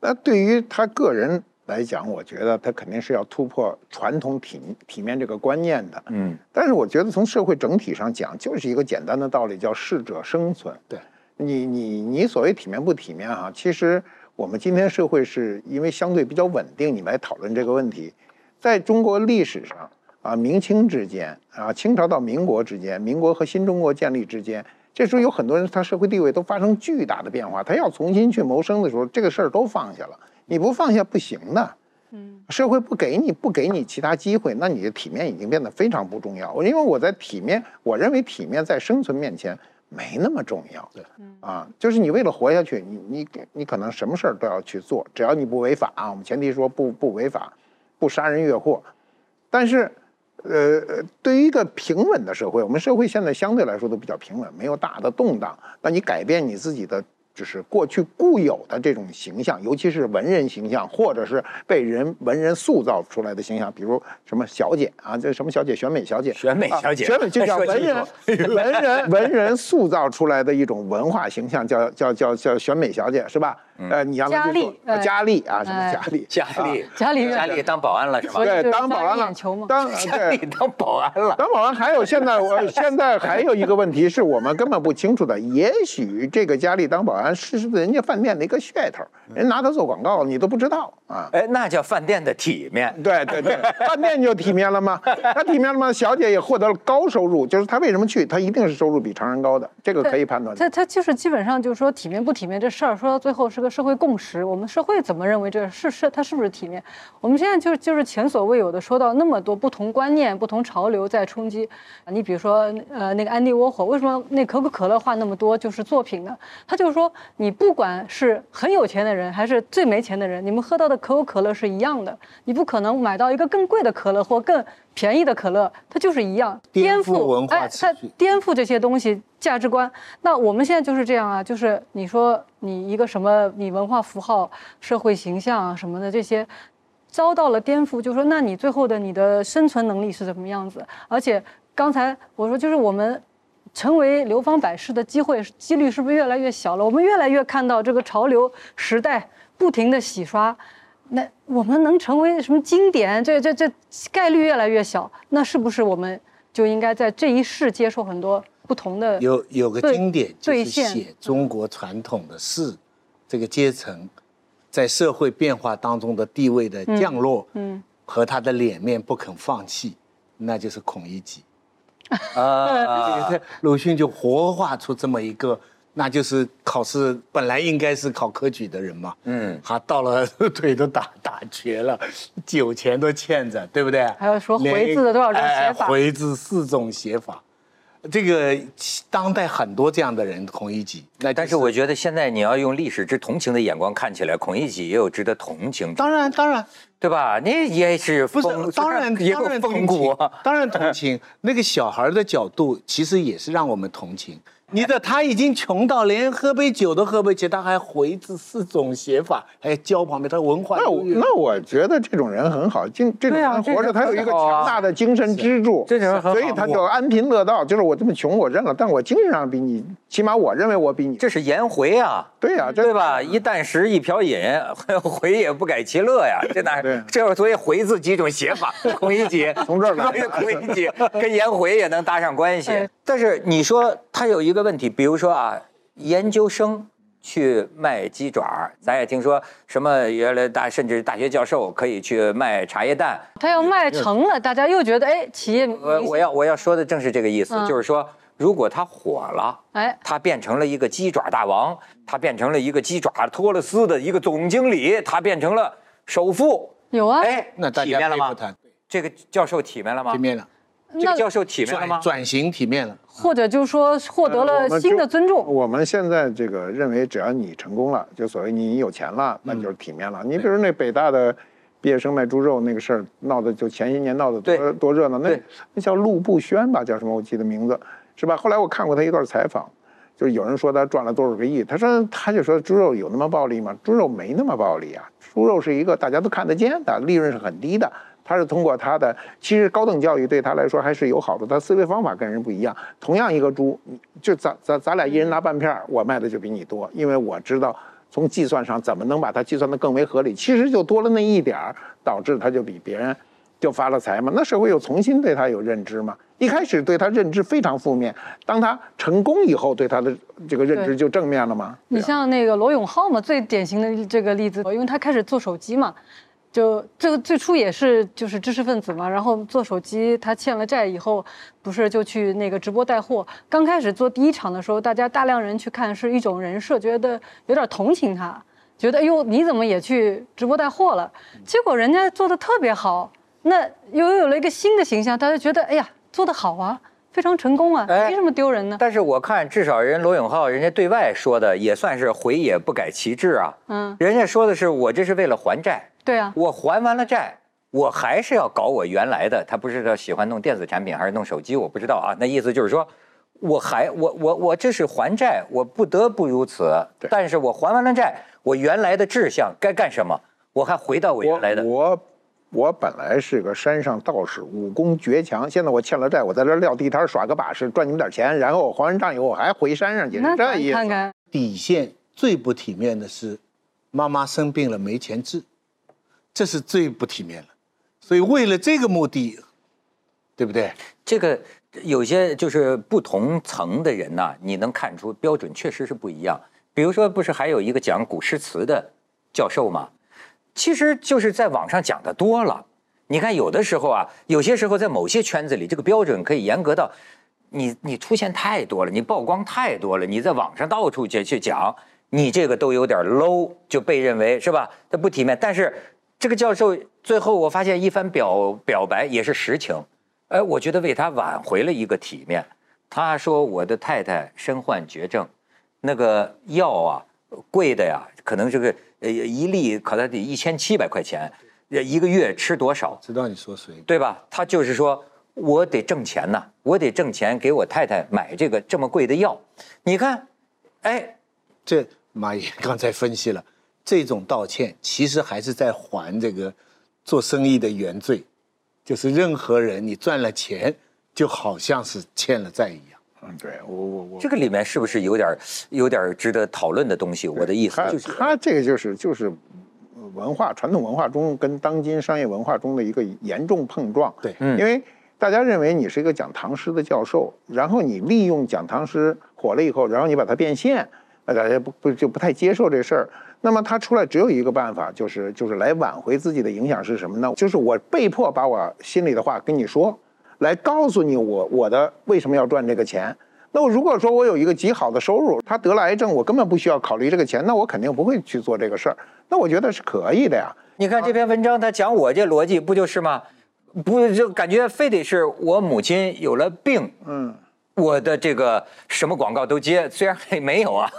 那对于他个人来讲，我觉得他肯定是要突破传统体体面这个观念的。嗯，但是我觉得从社会整体上讲，就是一个简单的道理，叫适者生存。对，你你你所谓体面不体面啊，其实。我们今天社会是因为相对比较稳定，你们来讨论这个问题。在中国历史上啊，明清之间啊，清朝到民国之间，民国和新中国建立之间，这时候有很多人他社会地位都发生巨大的变化，他要重新去谋生的时候，这个事儿都放下了。你不放下不行的，嗯，社会不给你不给你其他机会，那你的体面已经变得非常不重要。因为我在体面，我认为体面在生存面前。没那么重要，对，啊，就是你为了活下去，你你你可能什么事儿都要去做，只要你不违法啊。我们前提说不不违法，不杀人越货。但是，呃，对于一个平稳的社会，我们社会现在相对来说都比较平稳，没有大的动荡。那你改变你自己的。就是过去固有的这种形象，尤其是文人形象，或者是被人文人塑造出来的形象，比如什么小姐啊，这什么小姐，选美小姐，选美小姐，选美就叫 文人，文人文人塑造出来的一种文化形象，叫叫叫叫选美小姐，是吧？呃，你让他去做佳丽啊，什么佳丽？佳丽，佳丽，佳丽当保安了是吧？对，当保安了，当 佳丽当保安了，当保安。还有现在，我现在还有一个问题是我们根本不清楚的，也许这个佳丽当保安是人家饭店的一个噱头，人拿它做广告，你都不知道啊。哎，那叫饭店的体面。对对对，饭店就体面了吗？他体面了吗？小姐也获得了高收入，就是他为什么去？他一定是收入比常人高的，这个可以判断。他他就是基本上就是说体面不体面这事儿，说到最后是个社会共识。我们社会怎么认为这是是它是不是体面？我们现在就是就是前所未有的说到那么多不同观念、不同潮流在冲击啊！你比如说呃那个安迪沃霍，为什么那可口可乐画那么多就是作品呢？他就是说你不管是很有钱的人还是最没钱的人，你们喝到的可口可乐是一样的，你不可能买到一个更贵的可乐或更。便宜的可乐，它就是一样颠覆文化，哎，它颠覆这些东西价值观。那我们现在就是这样啊，就是你说你一个什么，你文化符号、社会形象啊什么的这些，遭到了颠覆，就说那你最后的你的生存能力是怎么样子？而且刚才我说，就是我们成为流芳百世的机会几率是不是越来越小了？我们越来越看到这个潮流时代不停的洗刷。那我们能成为什么经典？这这这概率越来越小。那是不是我们就应该在这一世接受很多不同的？有有个经典就是写中国传统的事，这个阶层在社会变化当中的地位的降落，嗯，和他的脸面不肯放弃，那就是孔乙己。啊，这个鲁迅就活化出这么一个，那就是考试本来应该是考科举的人嘛，嗯，他到了 腿都打打瘸了，酒钱都欠着，对不对？还要说回字的多少种写法？回字四种写法。这个当代很多这样的人，孔乙己。那但是我觉得现在你要用历史之同情的眼光看起来，孔乙己也有值得同情。当然，当然，对吧？那也是不是？当然，也有风骨。当然同情。那个小孩的角度，其实也是让我们同情。你的他已经穷到连喝杯酒都喝不起，他还回字四种写法，还教旁边，他文化。那我那我觉得这种人很好，精这种人活着，他有一个强大的精神支柱，这种人很好，所以他就安贫乐道。就是我这么穷，我认了，但我精神上比你，起码我认为我比你。这是颜回啊，对呀，对吧？一箪食，一瓢饮，回也不改其乐呀。这哪？这所以回字几种写法，孔乙己从这儿来，孔乙己跟颜回也能搭上关系。但是你说他有一个问题，比如说啊，研究生去卖鸡爪咱也听说什么原来大甚至大学教授可以去卖茶叶蛋。他要卖成了，大家又觉得哎，企业。我我要我要说的正是这个意思，就是说，如果他火了，哎，他变成了一个鸡爪大王，他变成了一个鸡爪托勒斯的一个总经理，他变成了首富。有啊，哎，那体面了吗？这个教授体面了吗？体面了。这个教授体面了吗？转型体面了，或者就是说获得了新的尊重。我们现在这个认为，只要你成功了，就所谓你有钱了，那就是体面了。你比如那北大的毕业生卖猪肉那个事儿，闹的就前些年闹的多多热闹。那那叫陆步轩吧，叫什么？我记得名字是吧？后来我看过他一段采访，就是有人说他赚了多少个亿，他说他就说猪肉有那么暴利吗？猪肉没那么暴利啊，猪肉是一个大家都看得见的，利润是很低的。他是通过他的，其实高等教育对他来说还是有好处。他思维方法跟人不一样。同样一个猪，就咱咱咱俩一人拿半片我卖的就比你多，因为我知道从计算上怎么能把它计算的更为合理。其实就多了那一点儿，导致他就比别人就发了财嘛。那社会又重新对他有认知嘛。一开始对他认知非常负面，当他成功以后，对他的这个认知就正面了嘛？你像那个罗永浩嘛，最典型的这个例子，因为他开始做手机嘛。就这个最初也是就是知识分子嘛，然后做手机，他欠了债以后，不是就去那个直播带货。刚开始做第一场的时候，大家大量人去看，是一种人设，觉得有点同情他，觉得哎呦你怎么也去直播带货了？结果人家做的特别好，那又有了一个新的形象，大家觉得哎呀做得好啊。非常成功啊，没什么丢人的。但是我看，至少人罗永浩，人家对外说的也算是回也不改其志啊。嗯，人家说的是我这是为了还债。对啊，我还完了债，我还是要搞我原来的。他不是说喜欢弄电子产品还是弄手机，我不知道啊。那意思就是说，我还我我我这是还债，我不得不如此。但是我还完了债，我原来的志向该干什么？我还回到我原来的。我。我本来是个山上道士，武功绝强。现在我欠了债，我在这撂地摊耍个把式，赚你们点钱，然后我还完账以后，我还回山上去。这意思。看看底线最不体面的是，妈妈生病了没钱治，这是最不体面了。所以为了这个目的，对不对？这个有些就是不同层的人呐，你能看出标准确实是不一样。比如说，不是还有一个讲古诗词的教授吗？其实就是在网上讲的多了，你看有的时候啊，有些时候在某些圈子里，这个标准可以严格到，你你出现太多了，你曝光太多了，你在网上到处去去讲，你这个都有点 low，就被认为是吧？它不体面。但是这个教授最后我发现一番表表白也是实情，哎，我觉得为他挽回了一个体面。他说我的太太身患绝症，那个药啊贵的呀，可能这个。呃，一粒可能得一千七百块钱，一个月吃多少？知道你说谁？对吧？他就是说，我得挣钱呐，我得挣钱给我太太买这个这么贵的药。你看，哎，这马爷刚才分析了，这种道歉其实还是在还这个做生意的原罪，就是任何人你赚了钱，就好像是欠了债一样。嗯，对我我我，这个里面是不是有点有点值得讨论的东西？我的意思就是，他这个就是就是文化传统文化中跟当今商业文化中的一个严重碰撞。对，因为大家认为你是一个讲唐诗的教授，然后你利用讲唐诗火了以后，然后你把它变现，大家不不就不太接受这事儿。那么他出来只有一个办法，就是就是来挽回自己的影响是什么呢？就是我被迫把我心里的话跟你说，来告诉你我我的为什么要赚这个钱。那我如果说我有一个极好的收入，他得了癌症，我根本不需要考虑这个钱，那我肯定不会去做这个事儿。那我觉得是可以的呀。你看这篇文章，他讲我这逻辑不就是吗？不就感觉非得是我母亲有了病，嗯，我的这个什么广告都接，虽然没有啊。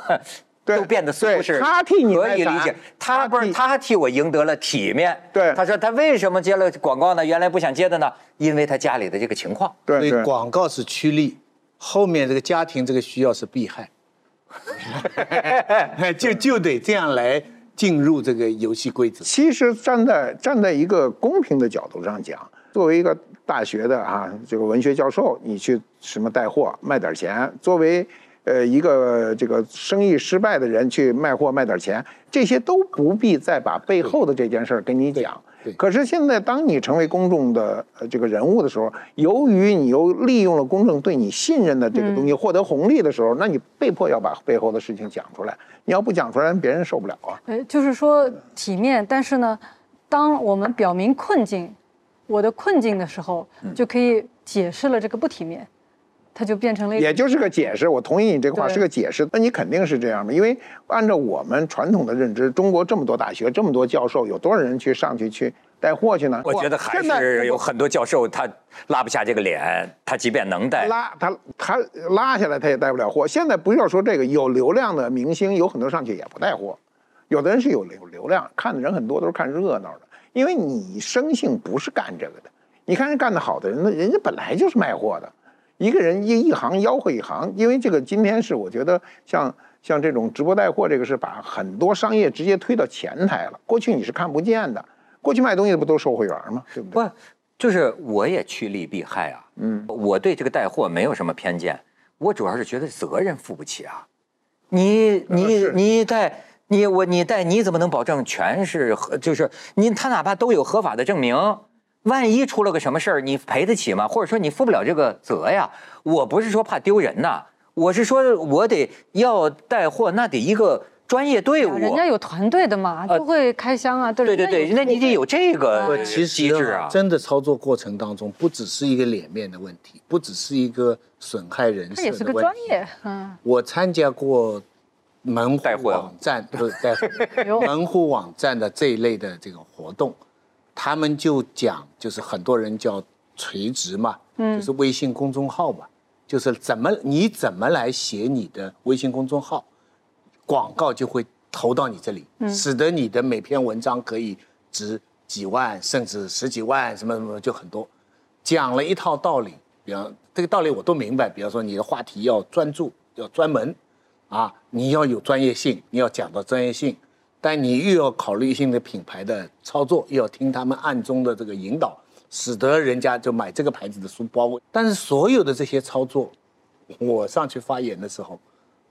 都变得似乎是他替你可以理解，他不是他替我赢得了体面。对，他说他为什么接了广告呢？原来不想接的呢，因为他家里的这个情况。对，广告是趋利，后面这个家庭这个需要是避害，就就得这样来进入这个游戏规则。其实站在站在一个公平的角度上讲，作为一个大学的啊这个文学教授，你去什么带货卖点钱，作为。呃，一个这个生意失败的人去卖货卖点钱，这些都不必再把背后的这件事儿跟你讲。可是现在，当你成为公众的呃这个人物的时候，由于你又利用了公众对你信任的这个东西获得红利的时候，那你被迫要把背后的事情讲出来。你要不讲出来，别人受不了啊。呃，就是说体面，但是呢，当我们表明困境，我的困境的时候，就可以解释了这个不体面。它就变成了，也就是个解释。我同意你这个话是个解释。那你肯定是这样的，因为按照我们传统的认知，中国这么多大学，这么多教授，有多少人去上去去带货去呢？我觉得还是有很多教授他拉不下这个脸，他即便能带，拉他他拉下来他也带不了货。现在不要说这个，有流量的明星有很多上去也不带货，有的人是有流流量，看的人很多都是看热闹的，因为你生性不是干这个的。你看人干得好的人，那人家本来就是卖货的。一个人一一行吆喝一行，因为这个今天是我觉得像像这种直播带货，这个是把很多商业直接推到前台了。过去你是看不见的，过去卖东西不都是售货员吗？对不对？不，就是我也趋利避害啊。嗯，我对这个带货没有什么偏见，我主要是觉得责任负不起啊。你你你带你我你带你怎么能保证全是合？就是你他哪怕都有合法的证明。万一出了个什么事儿，你赔得起吗？或者说你负不了这个责呀？我不是说怕丢人呐，我是说我得要带货，那得一个专业队伍。人家有团队的嘛，都会开箱啊。对对对，那你得有这个机制啊。真的操作过程当中，不只是一个脸面的问题，不只是一个损害人设的问题。也是个专业。嗯。我参加过门户网站，不是带货，门户网站的这一类的这个活动。他们就讲，就是很多人叫垂直嘛，嗯，就是微信公众号嘛，就是怎么你怎么来写你的微信公众号，广告就会投到你这里，使得你的每篇文章可以值几万甚至十几万，什么什么就很多。讲了一套道理，比方这个道理我都明白，比方说你的话题要专注，要专门，啊，你要有专业性，你要讲到专业性。但你又要考虑性的品牌的操作，又要听他们暗中的这个引导，使得人家就买这个牌子的书包。但是所有的这些操作，我上去发言的时候，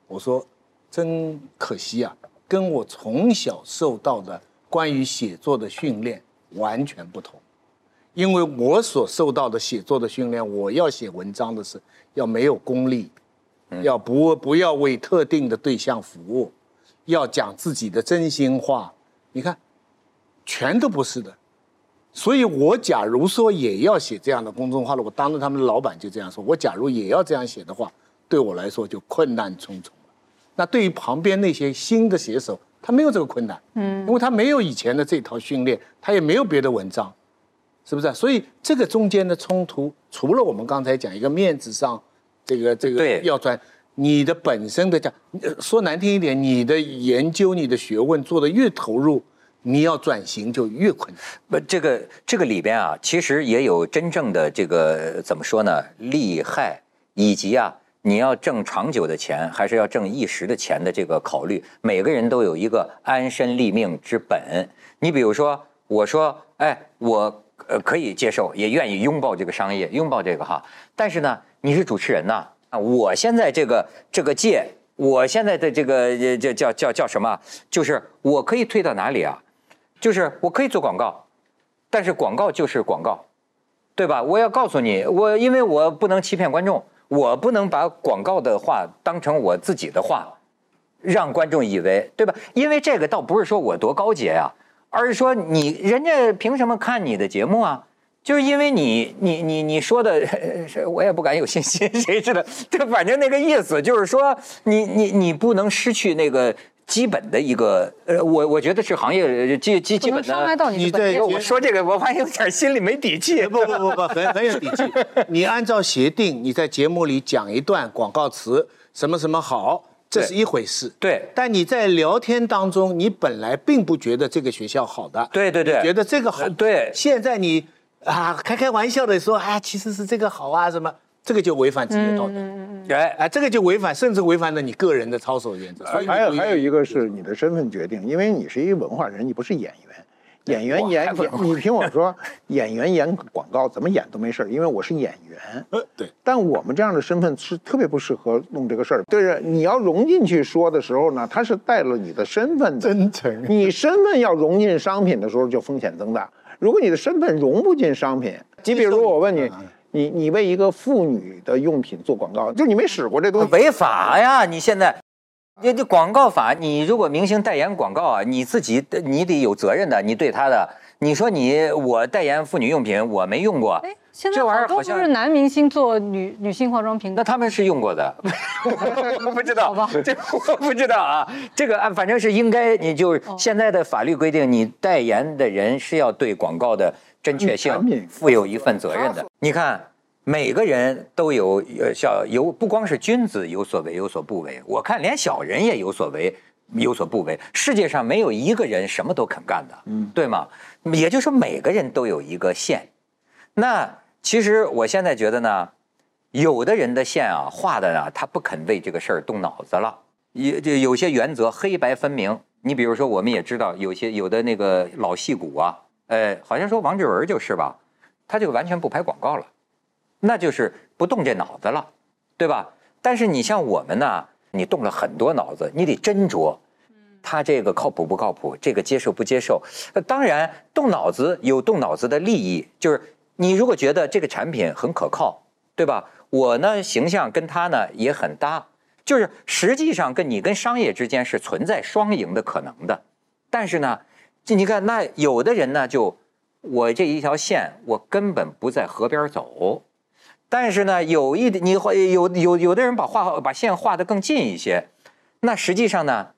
我说真可惜啊，跟我从小受到的关于写作的训练完全不同。因为我所受到的写作的训练，我要写文章的是要没有功利，要不不要为特定的对象服务。要讲自己的真心话，你看，全都不是的。所以我假如说也要写这样的公众号了，我当着他们的老板就这样说：我假如也要这样写的话，对我来说就困难重重了。那对于旁边那些新的写手，他没有这个困难，嗯，因为他没有以前的这套训练，他也没有别的文章，是不是？所以这个中间的冲突，除了我们刚才讲一个面子上，这个这个要专。你的本身的讲，说难听一点，你的研究、你的学问做的越投入，你要转型就越困难。不，这个这个里边啊，其实也有真正的这个怎么说呢？利害以及啊，你要挣长久的钱，还是要挣一时的钱的这个考虑。每个人都有一个安身立命之本。你比如说，我说，哎，我呃可以接受，也愿意拥抱这个商业，拥抱这个哈。但是呢，你是主持人呐。啊我现在这个这个界，我现在的这个叫叫叫叫什么？就是我可以推到哪里啊？就是我可以做广告，但是广告就是广告，对吧？我要告诉你，我因为我不能欺骗观众，我不能把广告的话当成我自己的话，让观众以为，对吧？因为这个倒不是说我多高洁啊，而是说你人家凭什么看你的节目啊？就是因为你你你你说的，我也不敢有信心，谁知道？这反正那个意思就是说，你你你不能失去那个基本的一个，呃，我我觉得是行业基基基本的。伤害到你的我说这个，我发现有点心里没底气。不不不不，很很有底气。你按照协定，你在节目里讲一段广告词，什么什么好。这是一回事，对。但你在聊天当中，你本来并不觉得这个学校好的，对对对，觉得这个好，对。现在你啊，开开玩笑的说，哎，其实是这个好啊，什么，这个就违反职业道德，嗯嗯哎，这个就违反，甚至违反了你个人的操守原则。还有还有一个是你的身份决定，因为你是一个文化人，你不是演员。演员演演，你听我说，演员演广告怎么演都没事因为我是演员。呃，对。但我们这样的身份是特别不适合弄这个事儿。对着你要融进去说的时候呢，他是带了你的身份的真诚。你身份要融进商品的时候，就风险增大。如果你的身份融不进商品，你比如说我问你，你你为一个妇女的用品做广告，就你没使过这东西，违法呀！你现在。这这广告法，你如果明星代言广告啊，你自己你得有责任的，你对他的，你说你我代言妇女用品，我没用过，哎，现在好多是男明星做女女性化妆品，那他们是用过的，我不知道，好吧，这我不知道啊，这个按反正是应该，你就现在的法律规定，你代言的人是要对广告的正确性负有一份责任的，你看。每个人都有呃，小有不光是君子有所为有所不为，我看连小人也有所为有所不为。世界上没有一个人什么都肯干的，嗯，对吗？也就是说，每个人都有一个线。那其实我现在觉得呢，有的人的线啊画的呢，他不肯为这个事儿动脑子了，有就有些原则黑白分明。你比如说，我们也知道有些有的那个老戏骨啊，呃，好像说王志文就是吧，他就完全不拍广告了。那就是不动这脑子了，对吧？但是你像我们呢，你动了很多脑子，你得斟酌，他这个靠谱不靠谱，这个接受不接受。呃当然，动脑子有动脑子的利益，就是你如果觉得这个产品很可靠，对吧？我呢形象跟他呢也很搭，就是实际上跟你跟商业之间是存在双赢的可能的。但是呢，就你看那有的人呢，就我这一条线，我根本不在河边走。但是呢，有一你会有有有的人把画把线画得更近一些，那实际上呢，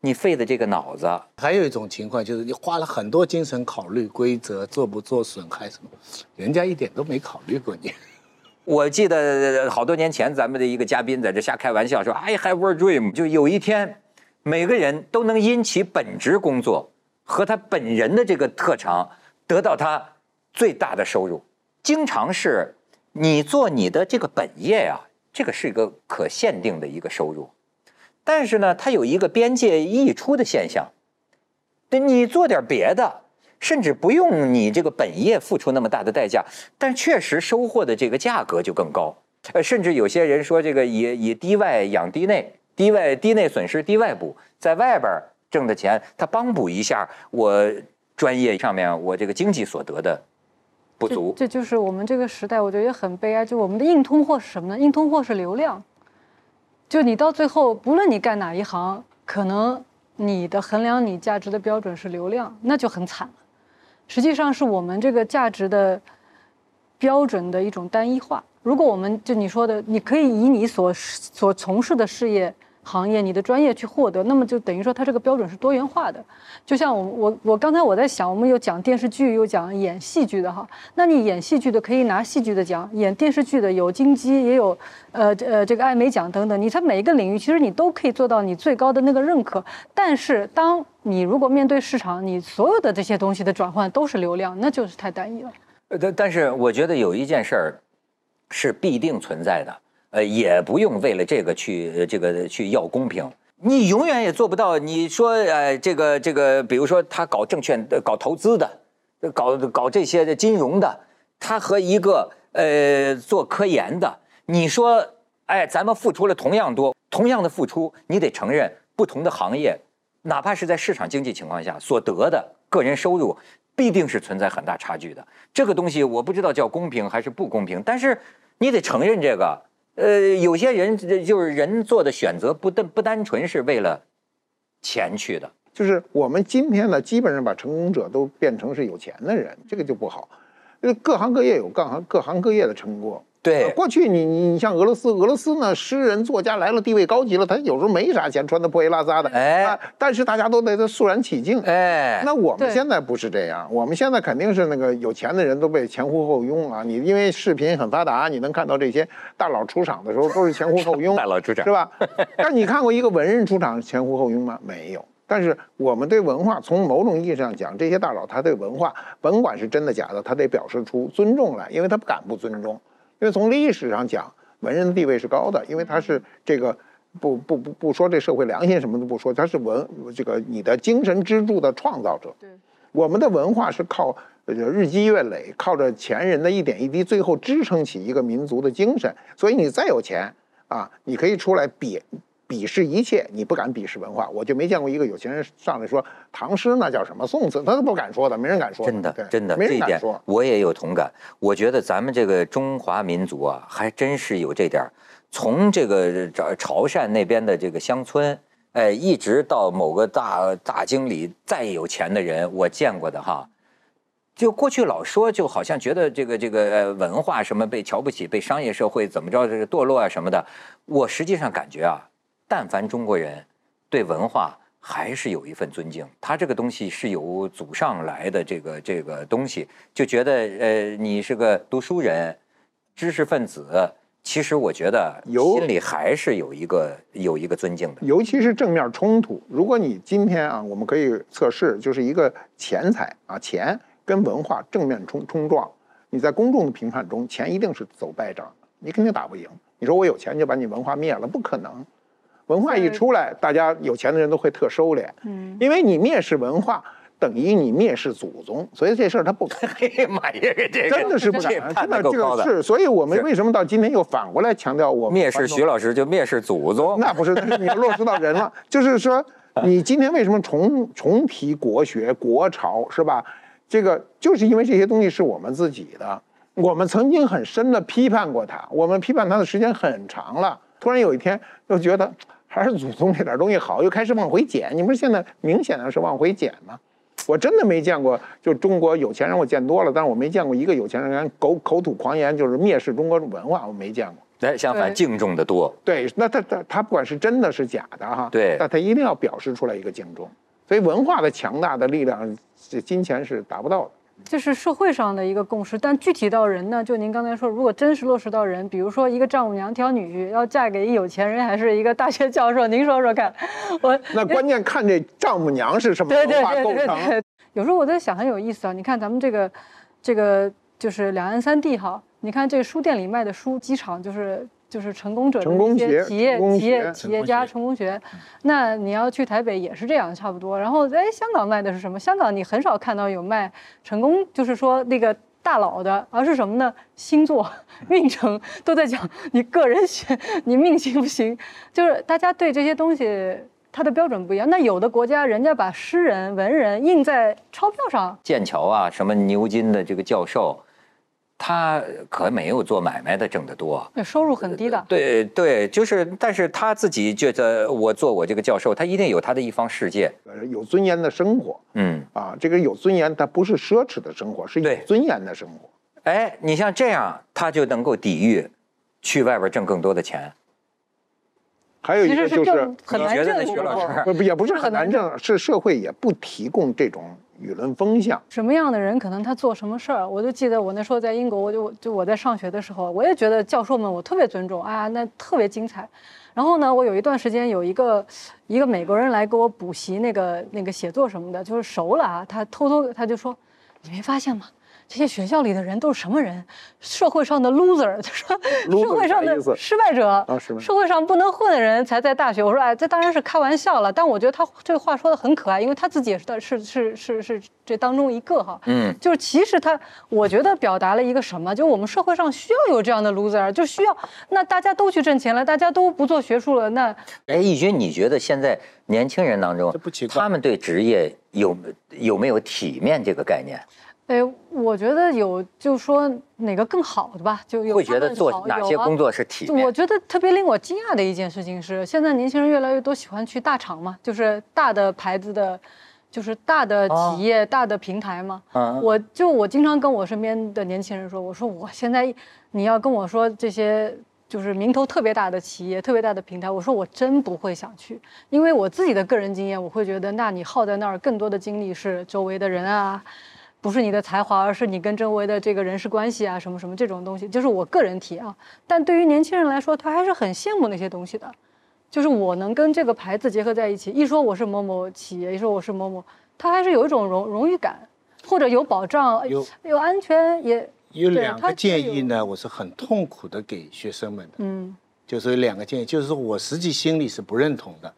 你费的这个脑子。还有一种情况就是你花了很多精神考虑规则做不做损害什么，人家一点都没考虑过你。我记得好多年前咱们的一个嘉宾在这瞎开玩笑说，I have a dream，就有一天，每个人都能因其本职工作和他本人的这个特长得到他最大的收入，经常是。你做你的这个本业呀，这个是一个可限定的一个收入，但是呢，它有一个边界溢出的现象。对你做点别的，甚至不用你这个本业付出那么大的代价，但确实收获的这个价格就更高。呃，甚至有些人说这个以以低外养低内，低外低内损失低外补，在外边挣的钱，他帮补一下我专业上面我这个经济所得的。不足，这就是我们这个时代，我觉得也很悲哀。就我们的硬通货是什么呢？硬通货是流量。就你到最后，不论你干哪一行，可能你的衡量你价值的标准是流量，那就很惨了。实际上是我们这个价值的标准的一种单一化。如果我们就你说的，你可以以你所所从事的事业。行业，你的专业去获得，那么就等于说它这个标准是多元化的。就像我我我刚才我在想，我们有讲电视剧，有讲演戏剧的哈。那你演戏剧的可以拿戏剧的奖，演电视剧的有金鸡，也有呃呃这个艾美奖等等。你在每一个领域，其实你都可以做到你最高的那个认可。但是当你如果面对市场，你所有的这些东西的转换都是流量，那就是太单一了。呃，但但是我觉得有一件事儿是必定存在的。呃，也不用为了这个去这个去要公平，你永远也做不到。你说，呃，这个这个，比如说他搞证券、搞投资的、搞搞这些的金融的，他和一个呃做科研的，你说，哎，咱们付出了同样多，同样的付出，你得承认，不同的行业，哪怕是在市场经济情况下所得的个人收入，必定是存在很大差距的。这个东西我不知道叫公平还是不公平，但是你得承认这个。呃，有些人就是人做的选择，不单不单纯是为了钱去的。就是我们今天呢，基本上把成功者都变成是有钱的人，这个就不好。因为各行各业有各行各行各业的成果。对，过去你你你像俄罗斯，俄罗斯呢，诗人作家来了，地位高级了，他有时候没啥钱，穿的破衣拉撒的，哎，但是大家都对他肃然起敬，哎，那我们现在不是这样，我们现在肯定是那个有钱的人都被前呼后拥啊，你因为视频很发达，你能看到这些大佬出场的时候都是前呼后拥，大佬出场是吧？但你看过一个文人出场前呼后拥吗？没有。但是我们对文化，从某种意义上讲，这些大佬他对文化，甭管是真的假的，他得表示出尊重来，因为他不敢不尊重。因为从历史上讲，文人的地位是高的，因为他是这个不不不不说这社会良心什么都不说，他是文这个你的精神支柱的创造者。对，我们的文化是靠日积月累，靠着前人的一点一滴，最后支撑起一个民族的精神。所以你再有钱啊，你可以出来比。鄙视一切，你不敢鄙视文化，我就没见过一个有钱人上来说唐诗那叫什么宋词，他都不敢说的，没人敢说。真的，真的，这一点我也有同感。我觉得咱们这个中华民族啊，还真是有这点儿。从这个潮潮汕那边的这个乡村，哎，一直到某个大大经理再有钱的人，我见过的哈。就过去老说，就好像觉得这个这个呃文化什么被瞧不起，被商业社会怎么着这个堕落啊什么的。我实际上感觉啊。但凡中国人对文化还是有一份尊敬，他这个东西是由祖上来的，这个这个东西就觉得呃，你是个读书人、知识分子，其实我觉得心里还是有一个有一个尊敬的。尤其是正面冲突，如果你今天啊，我们可以测试，就是一个钱财啊，钱跟文化正面冲冲撞，你在公众的评判中，钱一定是走败仗的，你肯定打不赢。你说我有钱就把你文化灭了，不可能。文化一出来，大家有钱的人都会特收敛，嗯，因为你蔑视文化，等于你蔑视祖宗，所以这事儿他不敢。哎呀妈呀，这真的是不敢，真的这个是，所以我们为什么到今天又反过来强调我蔑视徐老师就蔑视祖宗？那不是，那是你要落实到人了。就是说，你今天为什么重重提国学、国潮，是吧？这个就是因为这些东西是我们自己的，我们曾经很深的批判过他，我们批判他的时间很长了，突然有一天又觉得。还是祖宗那点东西好，又开始往回捡。你不是现在明显的是往回捡吗？我真的没见过，就中国有钱人我见多了，但是我没见过一个有钱人口口吐狂言，就是蔑视中国文化，我没见过。哎，相反敬重的多。对，那他他他不管是真的是假的哈，对，那他一定要表示出来一个敬重。所以文化的强大的力量，这金钱是达不到的。这是社会上的一个共识，但具体到人呢？就您刚才说，如果真实落实到人，比如说一个丈母娘挑女婿，要嫁给一有钱人，还是一个大学教授？您说说看。我那关键看这丈母娘是什么文化构成。有时候我在想，很有意思啊。你看咱们这个，这个就是两岸三地哈。你看这个书店里卖的书，机场就是。就是成功者的一些企业、企业、企业家成功学，那你要去台北也是这样，差不多。然后哎，香港卖的是什么？香港你很少看到有卖成功，就是说那个大佬的，而是什么呢？星座、运程都在讲你个人选，你命行不行？就是大家对这些东西它的标准不一样。那有的国家人家把诗人、文人印在钞票上，剑桥啊，什么牛津的这个教授。他可没有做买卖的挣得多，收入很低的。对对，就是，但是他自己觉得我做我这个教授，他一定有他的一方世界，有尊严的生活。嗯，啊，这个有尊严，他不是奢侈的生活，是有尊严的生活。哎，你像这样，他就能够抵御去外边挣更多的钱。还有一个就是，你觉得呢，徐老师？不也不是很难挣，是社会也不提供这种。舆论风向，什么样的人可能他做什么事儿？我就记得我那时候在英国，我就就我在上学的时候，我也觉得教授们我特别尊重啊，那特别精彩。然后呢，我有一段时间有一个一个美国人来给我补习那个那个写作什么的，就是熟了啊，他偷偷他就说，你没发现吗？这些学校里的人都是什么人？社会上的 loser，他说社会上的失败者，社会上不能混的人才在大学。我说哎，这当然是开玩笑了。但我觉得他这个话说的很可爱，因为他自己也是是是是是这当中一个哈。嗯，就是其实他，我觉得表达了一个什么？就我们社会上需要有这样的 loser，就需要那大家都去挣钱了，大家都不做学术了，那哎，义军，你觉得现在年轻人当中，他们对职业有有没有体面这个概念？哎，我觉得有，就说哪个更好的吧，就有会觉得做哪些工作是体面我觉得特别令我惊讶的一件事情是，现在年轻人越来越多喜欢去大厂嘛，就是大的牌子的，就是大的企业、大的平台嘛。嗯我就我经常跟我身边的年轻人说，我说我现在你要跟我说这些就是名头特别大的企业、特别大的平台，我说我真不会想去，因为我自己的个人经验，我会觉得，那你耗在那儿更多的精力是周围的人啊。不是你的才华，而是你跟周围的这个人事关系啊，什么什么这种东西，就是我个人提啊。但对于年轻人来说，他还是很羡慕那些东西的，就是我能跟这个牌子结合在一起，一说我是某某企业，一说我是某某，他还是有一种荣荣誉感，或者有保障，有有安全，也对有两个建议呢，我是很痛苦的给学生们的。嗯就是有两个建议，就是说我实际心里是不认同的，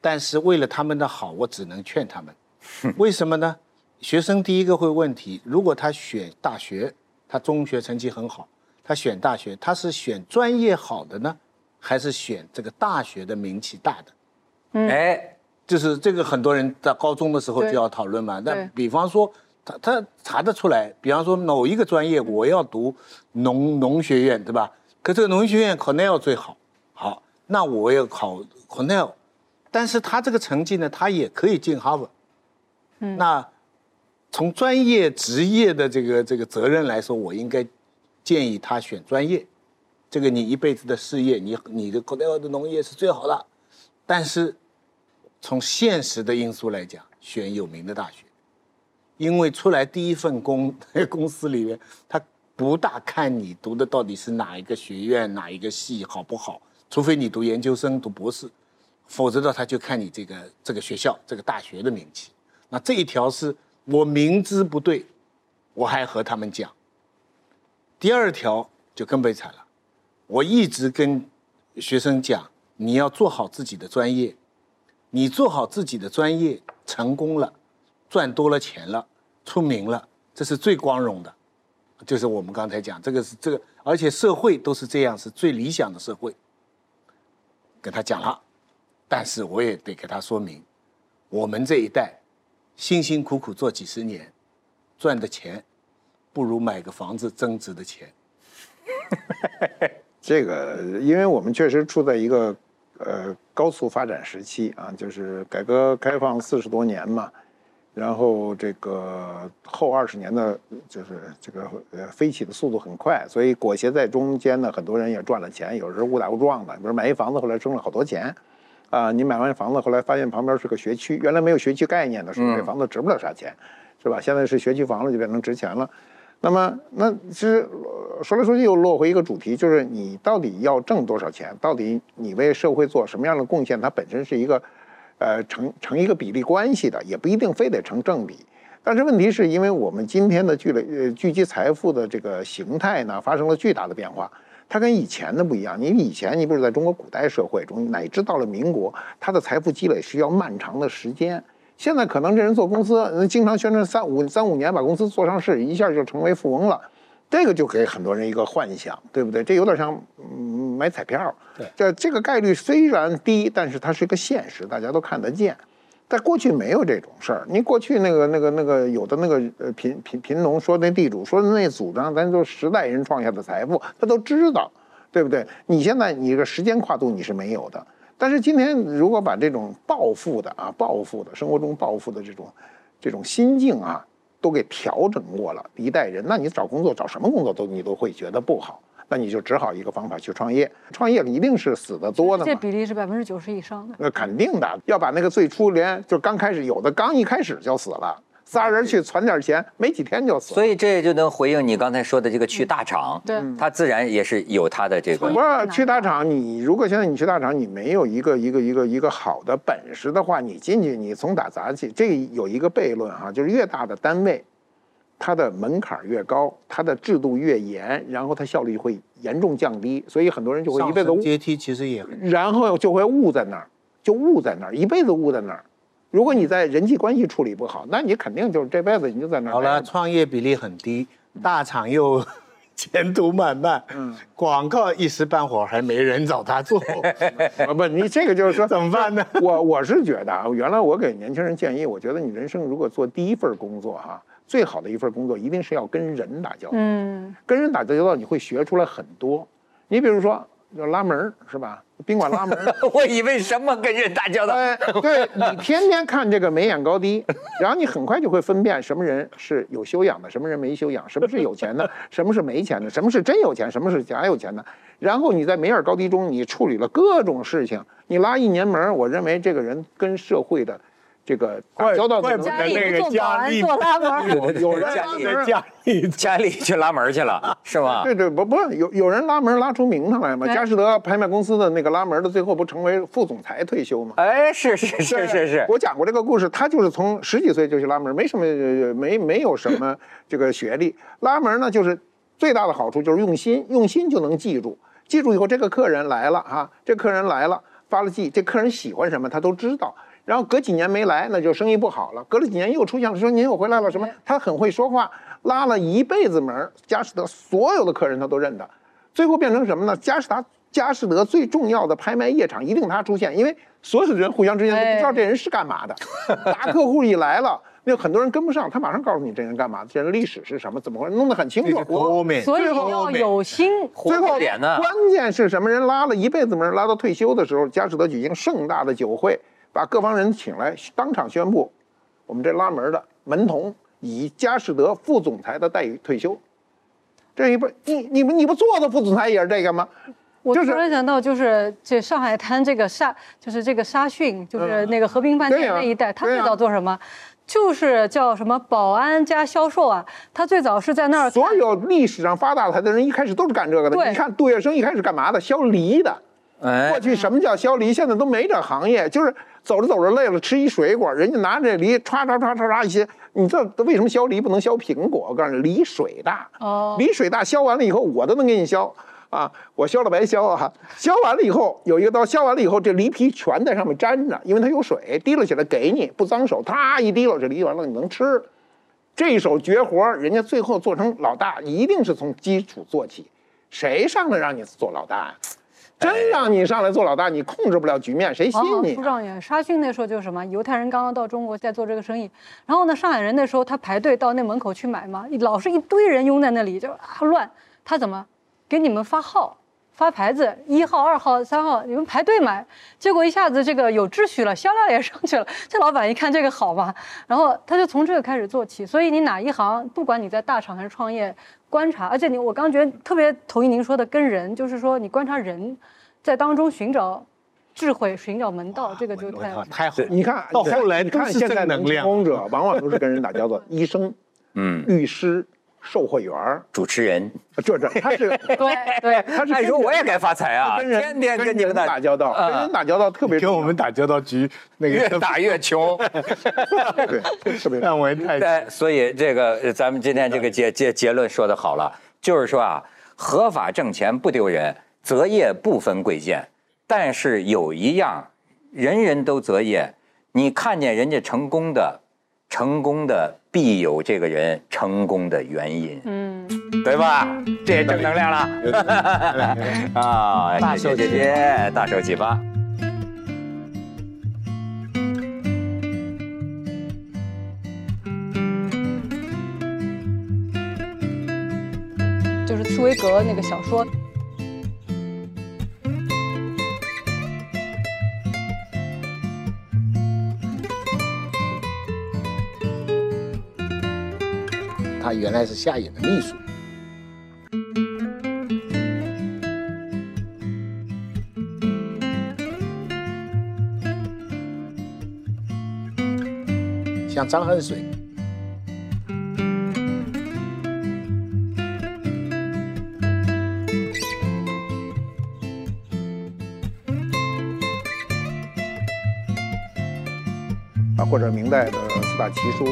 但是为了他们的好，我只能劝他们。为什么呢？学生第一个会问题，如果他选大学，他中学成绩很好，他选大学，他是选专业好的呢，还是选这个大学的名气大的？嗯哎，就是这个很多人在高中的时候就要讨论嘛。那比方说，他他查得出来，比方说某一个专业我要读农农学院，对吧？可这个农学院 Cornell 最好，好，那我要考 Cornell，但是他这个成绩呢，他也可以进 Harvard。嗯那从专业职业的这个这个责任来说，我应该建议他选专业。这个你一辈子的事业，你你的 Cornell 的农业是最好的，但是从现实的因素来讲，选有名的大学，因为出来第一份工，公司里面他不大看你读的到底是哪一个学院、哪一个系好不好，除非你读研究生、读博士，否则的他就看你这个这个学校、这个大学的名气。那这一条是我明知不对，我还和他们讲。第二条就更悲惨了，我一直跟学生讲，你要做好自己的专业，你做好自己的专业，成功了，赚多了钱了，出名了，这是最光荣的。就是我们刚才讲，这个是这个，而且社会都是这样，是最理想的社会。跟他讲了，但是我也得给他说明，我们这一代辛辛苦苦做几十年，赚的钱，不如买个房子增值的钱。这个，因为我们确实处在一个呃高速发展时期啊，就是改革开放四十多年嘛，然后这个后二十年的，就是这个呃飞起的速度很快，所以裹挟在中间呢，很多人也赚了钱，有时候误打误撞的，比如买一房子后来挣了好多钱。啊，你买完房子后来发现旁边是个学区，原来没有学区概念的时候，这房子值不了啥钱，是吧？现在是学区房了，就变成值钱了。那么，那其实呃说来说去又落回一个主题，就是你到底要挣多少钱？到底你为社会做什么样的贡献？它本身是一个，呃，成成一个比例关系的，也不一定非得成正比。但是问题是因为我们今天的聚累呃聚集财富的这个形态呢，发生了巨大的变化。它跟以前的不一样。你以前，你比如在中国古代社会中，乃至到了民国，他的财富积累需要漫长的时间。现在可能这人做公司，人经常宣传三五三五年把公司做上市，一下就成为富翁了，这个就给很多人一个幻想，对不对？这有点像嗯买彩票。对这这个概率虽然低，但是它是一个现实，大家都看得见。在过去没有这种事儿，你过去那个那个那个有的那个呃贫贫贫农说那地主说的那祖上，咱都十代人创下的财富，他都知道，对不对？你现在你这个时间跨度你是没有的，但是今天如果把这种暴富的啊暴富的生活中暴富的这种这种心境啊都给调整过了，一代人，那你找工作找什么工作都你都会觉得不好，那你就只好一个方法去创业，创业一定是死的多的嘛。这比例是百分之九十以上的。那肯定的，要把那个最初连就刚开始有的刚一开始就死了，仨人去攒点钱，没几天就死。所以这就能回应你刚才说的这个去大厂，对他自然也是有他的这个不是去大厂，你如果现在你去大厂，你没有一个一个一个一个好的本事的话，你进去你从打杂起，这个有一个悖论哈，就是越大的单位，它的门槛越高，它的制度越严，然后它效率会严重降低，所以很多人就会一辈子升阶梯其实也很然后就会误在那儿，就误在那儿，一辈子误在那儿。如果你在人际关系处理不好，那你肯定就是这辈子你就在那儿好了，创业比例很低，大厂又 前途漫漫，嗯广告一时半会儿还没人找他做，啊不，你这个就是说 怎么办呢？我我是觉得啊，原来我给年轻人建议，我觉得你人生如果做第一份工作哈、最好的一份工作一定是要跟人打交道。嗯，跟人打交道，你会学出来很多。你比如说，要拉门儿是吧？宾馆拉门儿，我以为什么跟人打交道？哎，对你天天看这个眉眼高低，然后你很快就会分辨什么人是有修养的，什么人没修养，什么是有钱的，什么是没钱的，什么是真有钱，什么是假有钱的。然后你在眉眼高低中，你处理了各种事情，你拉一年门儿，我认为这个人跟社会的这个打交道的能力家里那个家里做拉门儿，有有人家里拉门儿家里家里去拉门去了，是吧？对对，不不，有有人拉门拉出名堂来吗？哎佳士得拍卖公司的那个拉门的，最后不成为副总裁退休吗？哎，是是是是是，我讲过这个故事，他就是从十几岁就去拉门，没什么呃没没有什么 这个学历。拉门呢，就是最大的好处就是用心，用心就能记住，记住以后这个客人来了啊，这客人来了发了迹，这客人喜欢什么他都知道。然后隔几年没来，那就生意不好了。隔了几年又出现了，说您又回来了什么？他很会说话，拉了一辈子门，佳士得所有的客人他都认得。最后变成什么呢？佳士达佳士得最重要的拍卖夜场一定他出现，因为所有的人互相之间都不知道这人是干嘛的。大客户一来了，那很多人跟不上，他马上告诉你这人干嘛的，这人历史是什么，怎么回事，弄得很清楚。所以要有心。最后点呢关键是什么人拉了一辈子门，拉到退休的时候，佳士得举行盛大的酒会，把各方人请来，当场宣布，我们这拉门的门童以佳士得副总裁的待遇退休。这一不，你你们你不做的副总裁也是这个吗？我突然想到，就是这上海滩这个沙，就是这个沙逊，就是那个和平饭店那一带，他最早做什么？就是叫什么保安加销售啊。他最早是在那儿所有历史上发大财的人一开始都是干这个的。你看杜月笙一开始干嘛的？削梨的。哎过，去什么叫削梨？现在都没这行业，就是走着走着累了吃一水果，人家拿着这梨歘歘歘歘歘一些。你知道为什么削梨不能削苹果？我告诉你，梨水大。哦梨水大，削完了以后我都能给你削啊！我削了白削啊，削完了以后有一个刀，削完了以后这梨皮全在上面粘着，因为它有水，滴溜起来给你，不脏手，啪一滴溜，这梨完了你能吃。这手绝活儿，人家最后做成老大，一定是从基础做起。谁上来让你做老大呀、真让你上来做老大，你控制不了局面，谁信你啊？好好出状元，沙逊那时候就是什么，犹太人刚刚到中国在做这个生意，然后呢，上海人那时候他排队到那门口去买嘛，老是一堆人拥在那里，就啊乱，他怎么给你们发号？发牌子，一号、二号、三号，你们排队买。结果一下子这个有秩序了，销量也上去了。这老板一看这个好嘛，然后他就从这个开始做起。所以你哪一行，不管你在大厂还是创业，观察，而且你我刚觉得特别同意您说的跟人，就是说你观察人，在当中寻找智慧，寻找门道，这个就太太好了。你看到后来你看现在正能量成功者往往都是跟人打交道，医生、嗯，律师、售货员儿，主持人，这这他是 对对。他说我也该发财啊，跟人天天跟你们打交道，啊跟人打交道特别跟我们打交道局那个越打越穷。对范围太对，所以这个呃咱们今天这个结结结论说的好了，就是说啊，合法挣钱不丢人，择业不分贵贱，但是有一样，人人都择业，你看见人家成功的，成功的必有这个人成功的原因，嗯，对吧？这也正能量了 啊！大谢谢谢手姐姐，大手启发。就是茨威格那个小说。原来是夏衍的秘书。像张恨水，啊，或者明代的四大奇书。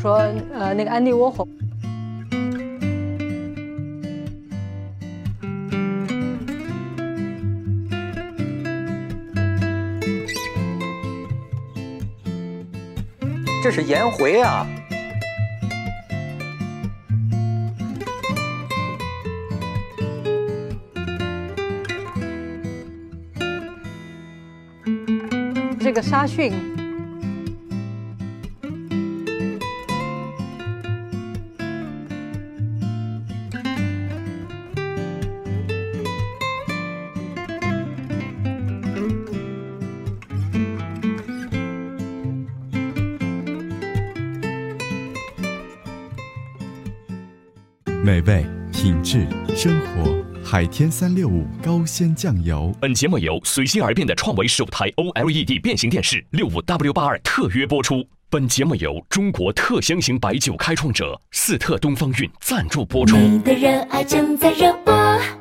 说呃那个安迪窝火这是颜回啊。这个沙逊海天三六五高鲜酱油。本节目由随心而变的创维首台 OLED 变形电视六五 W 八二特约播出。本节目由中国特香型白酒开创者四特东方韵赞助播出。你的热爱正在热播。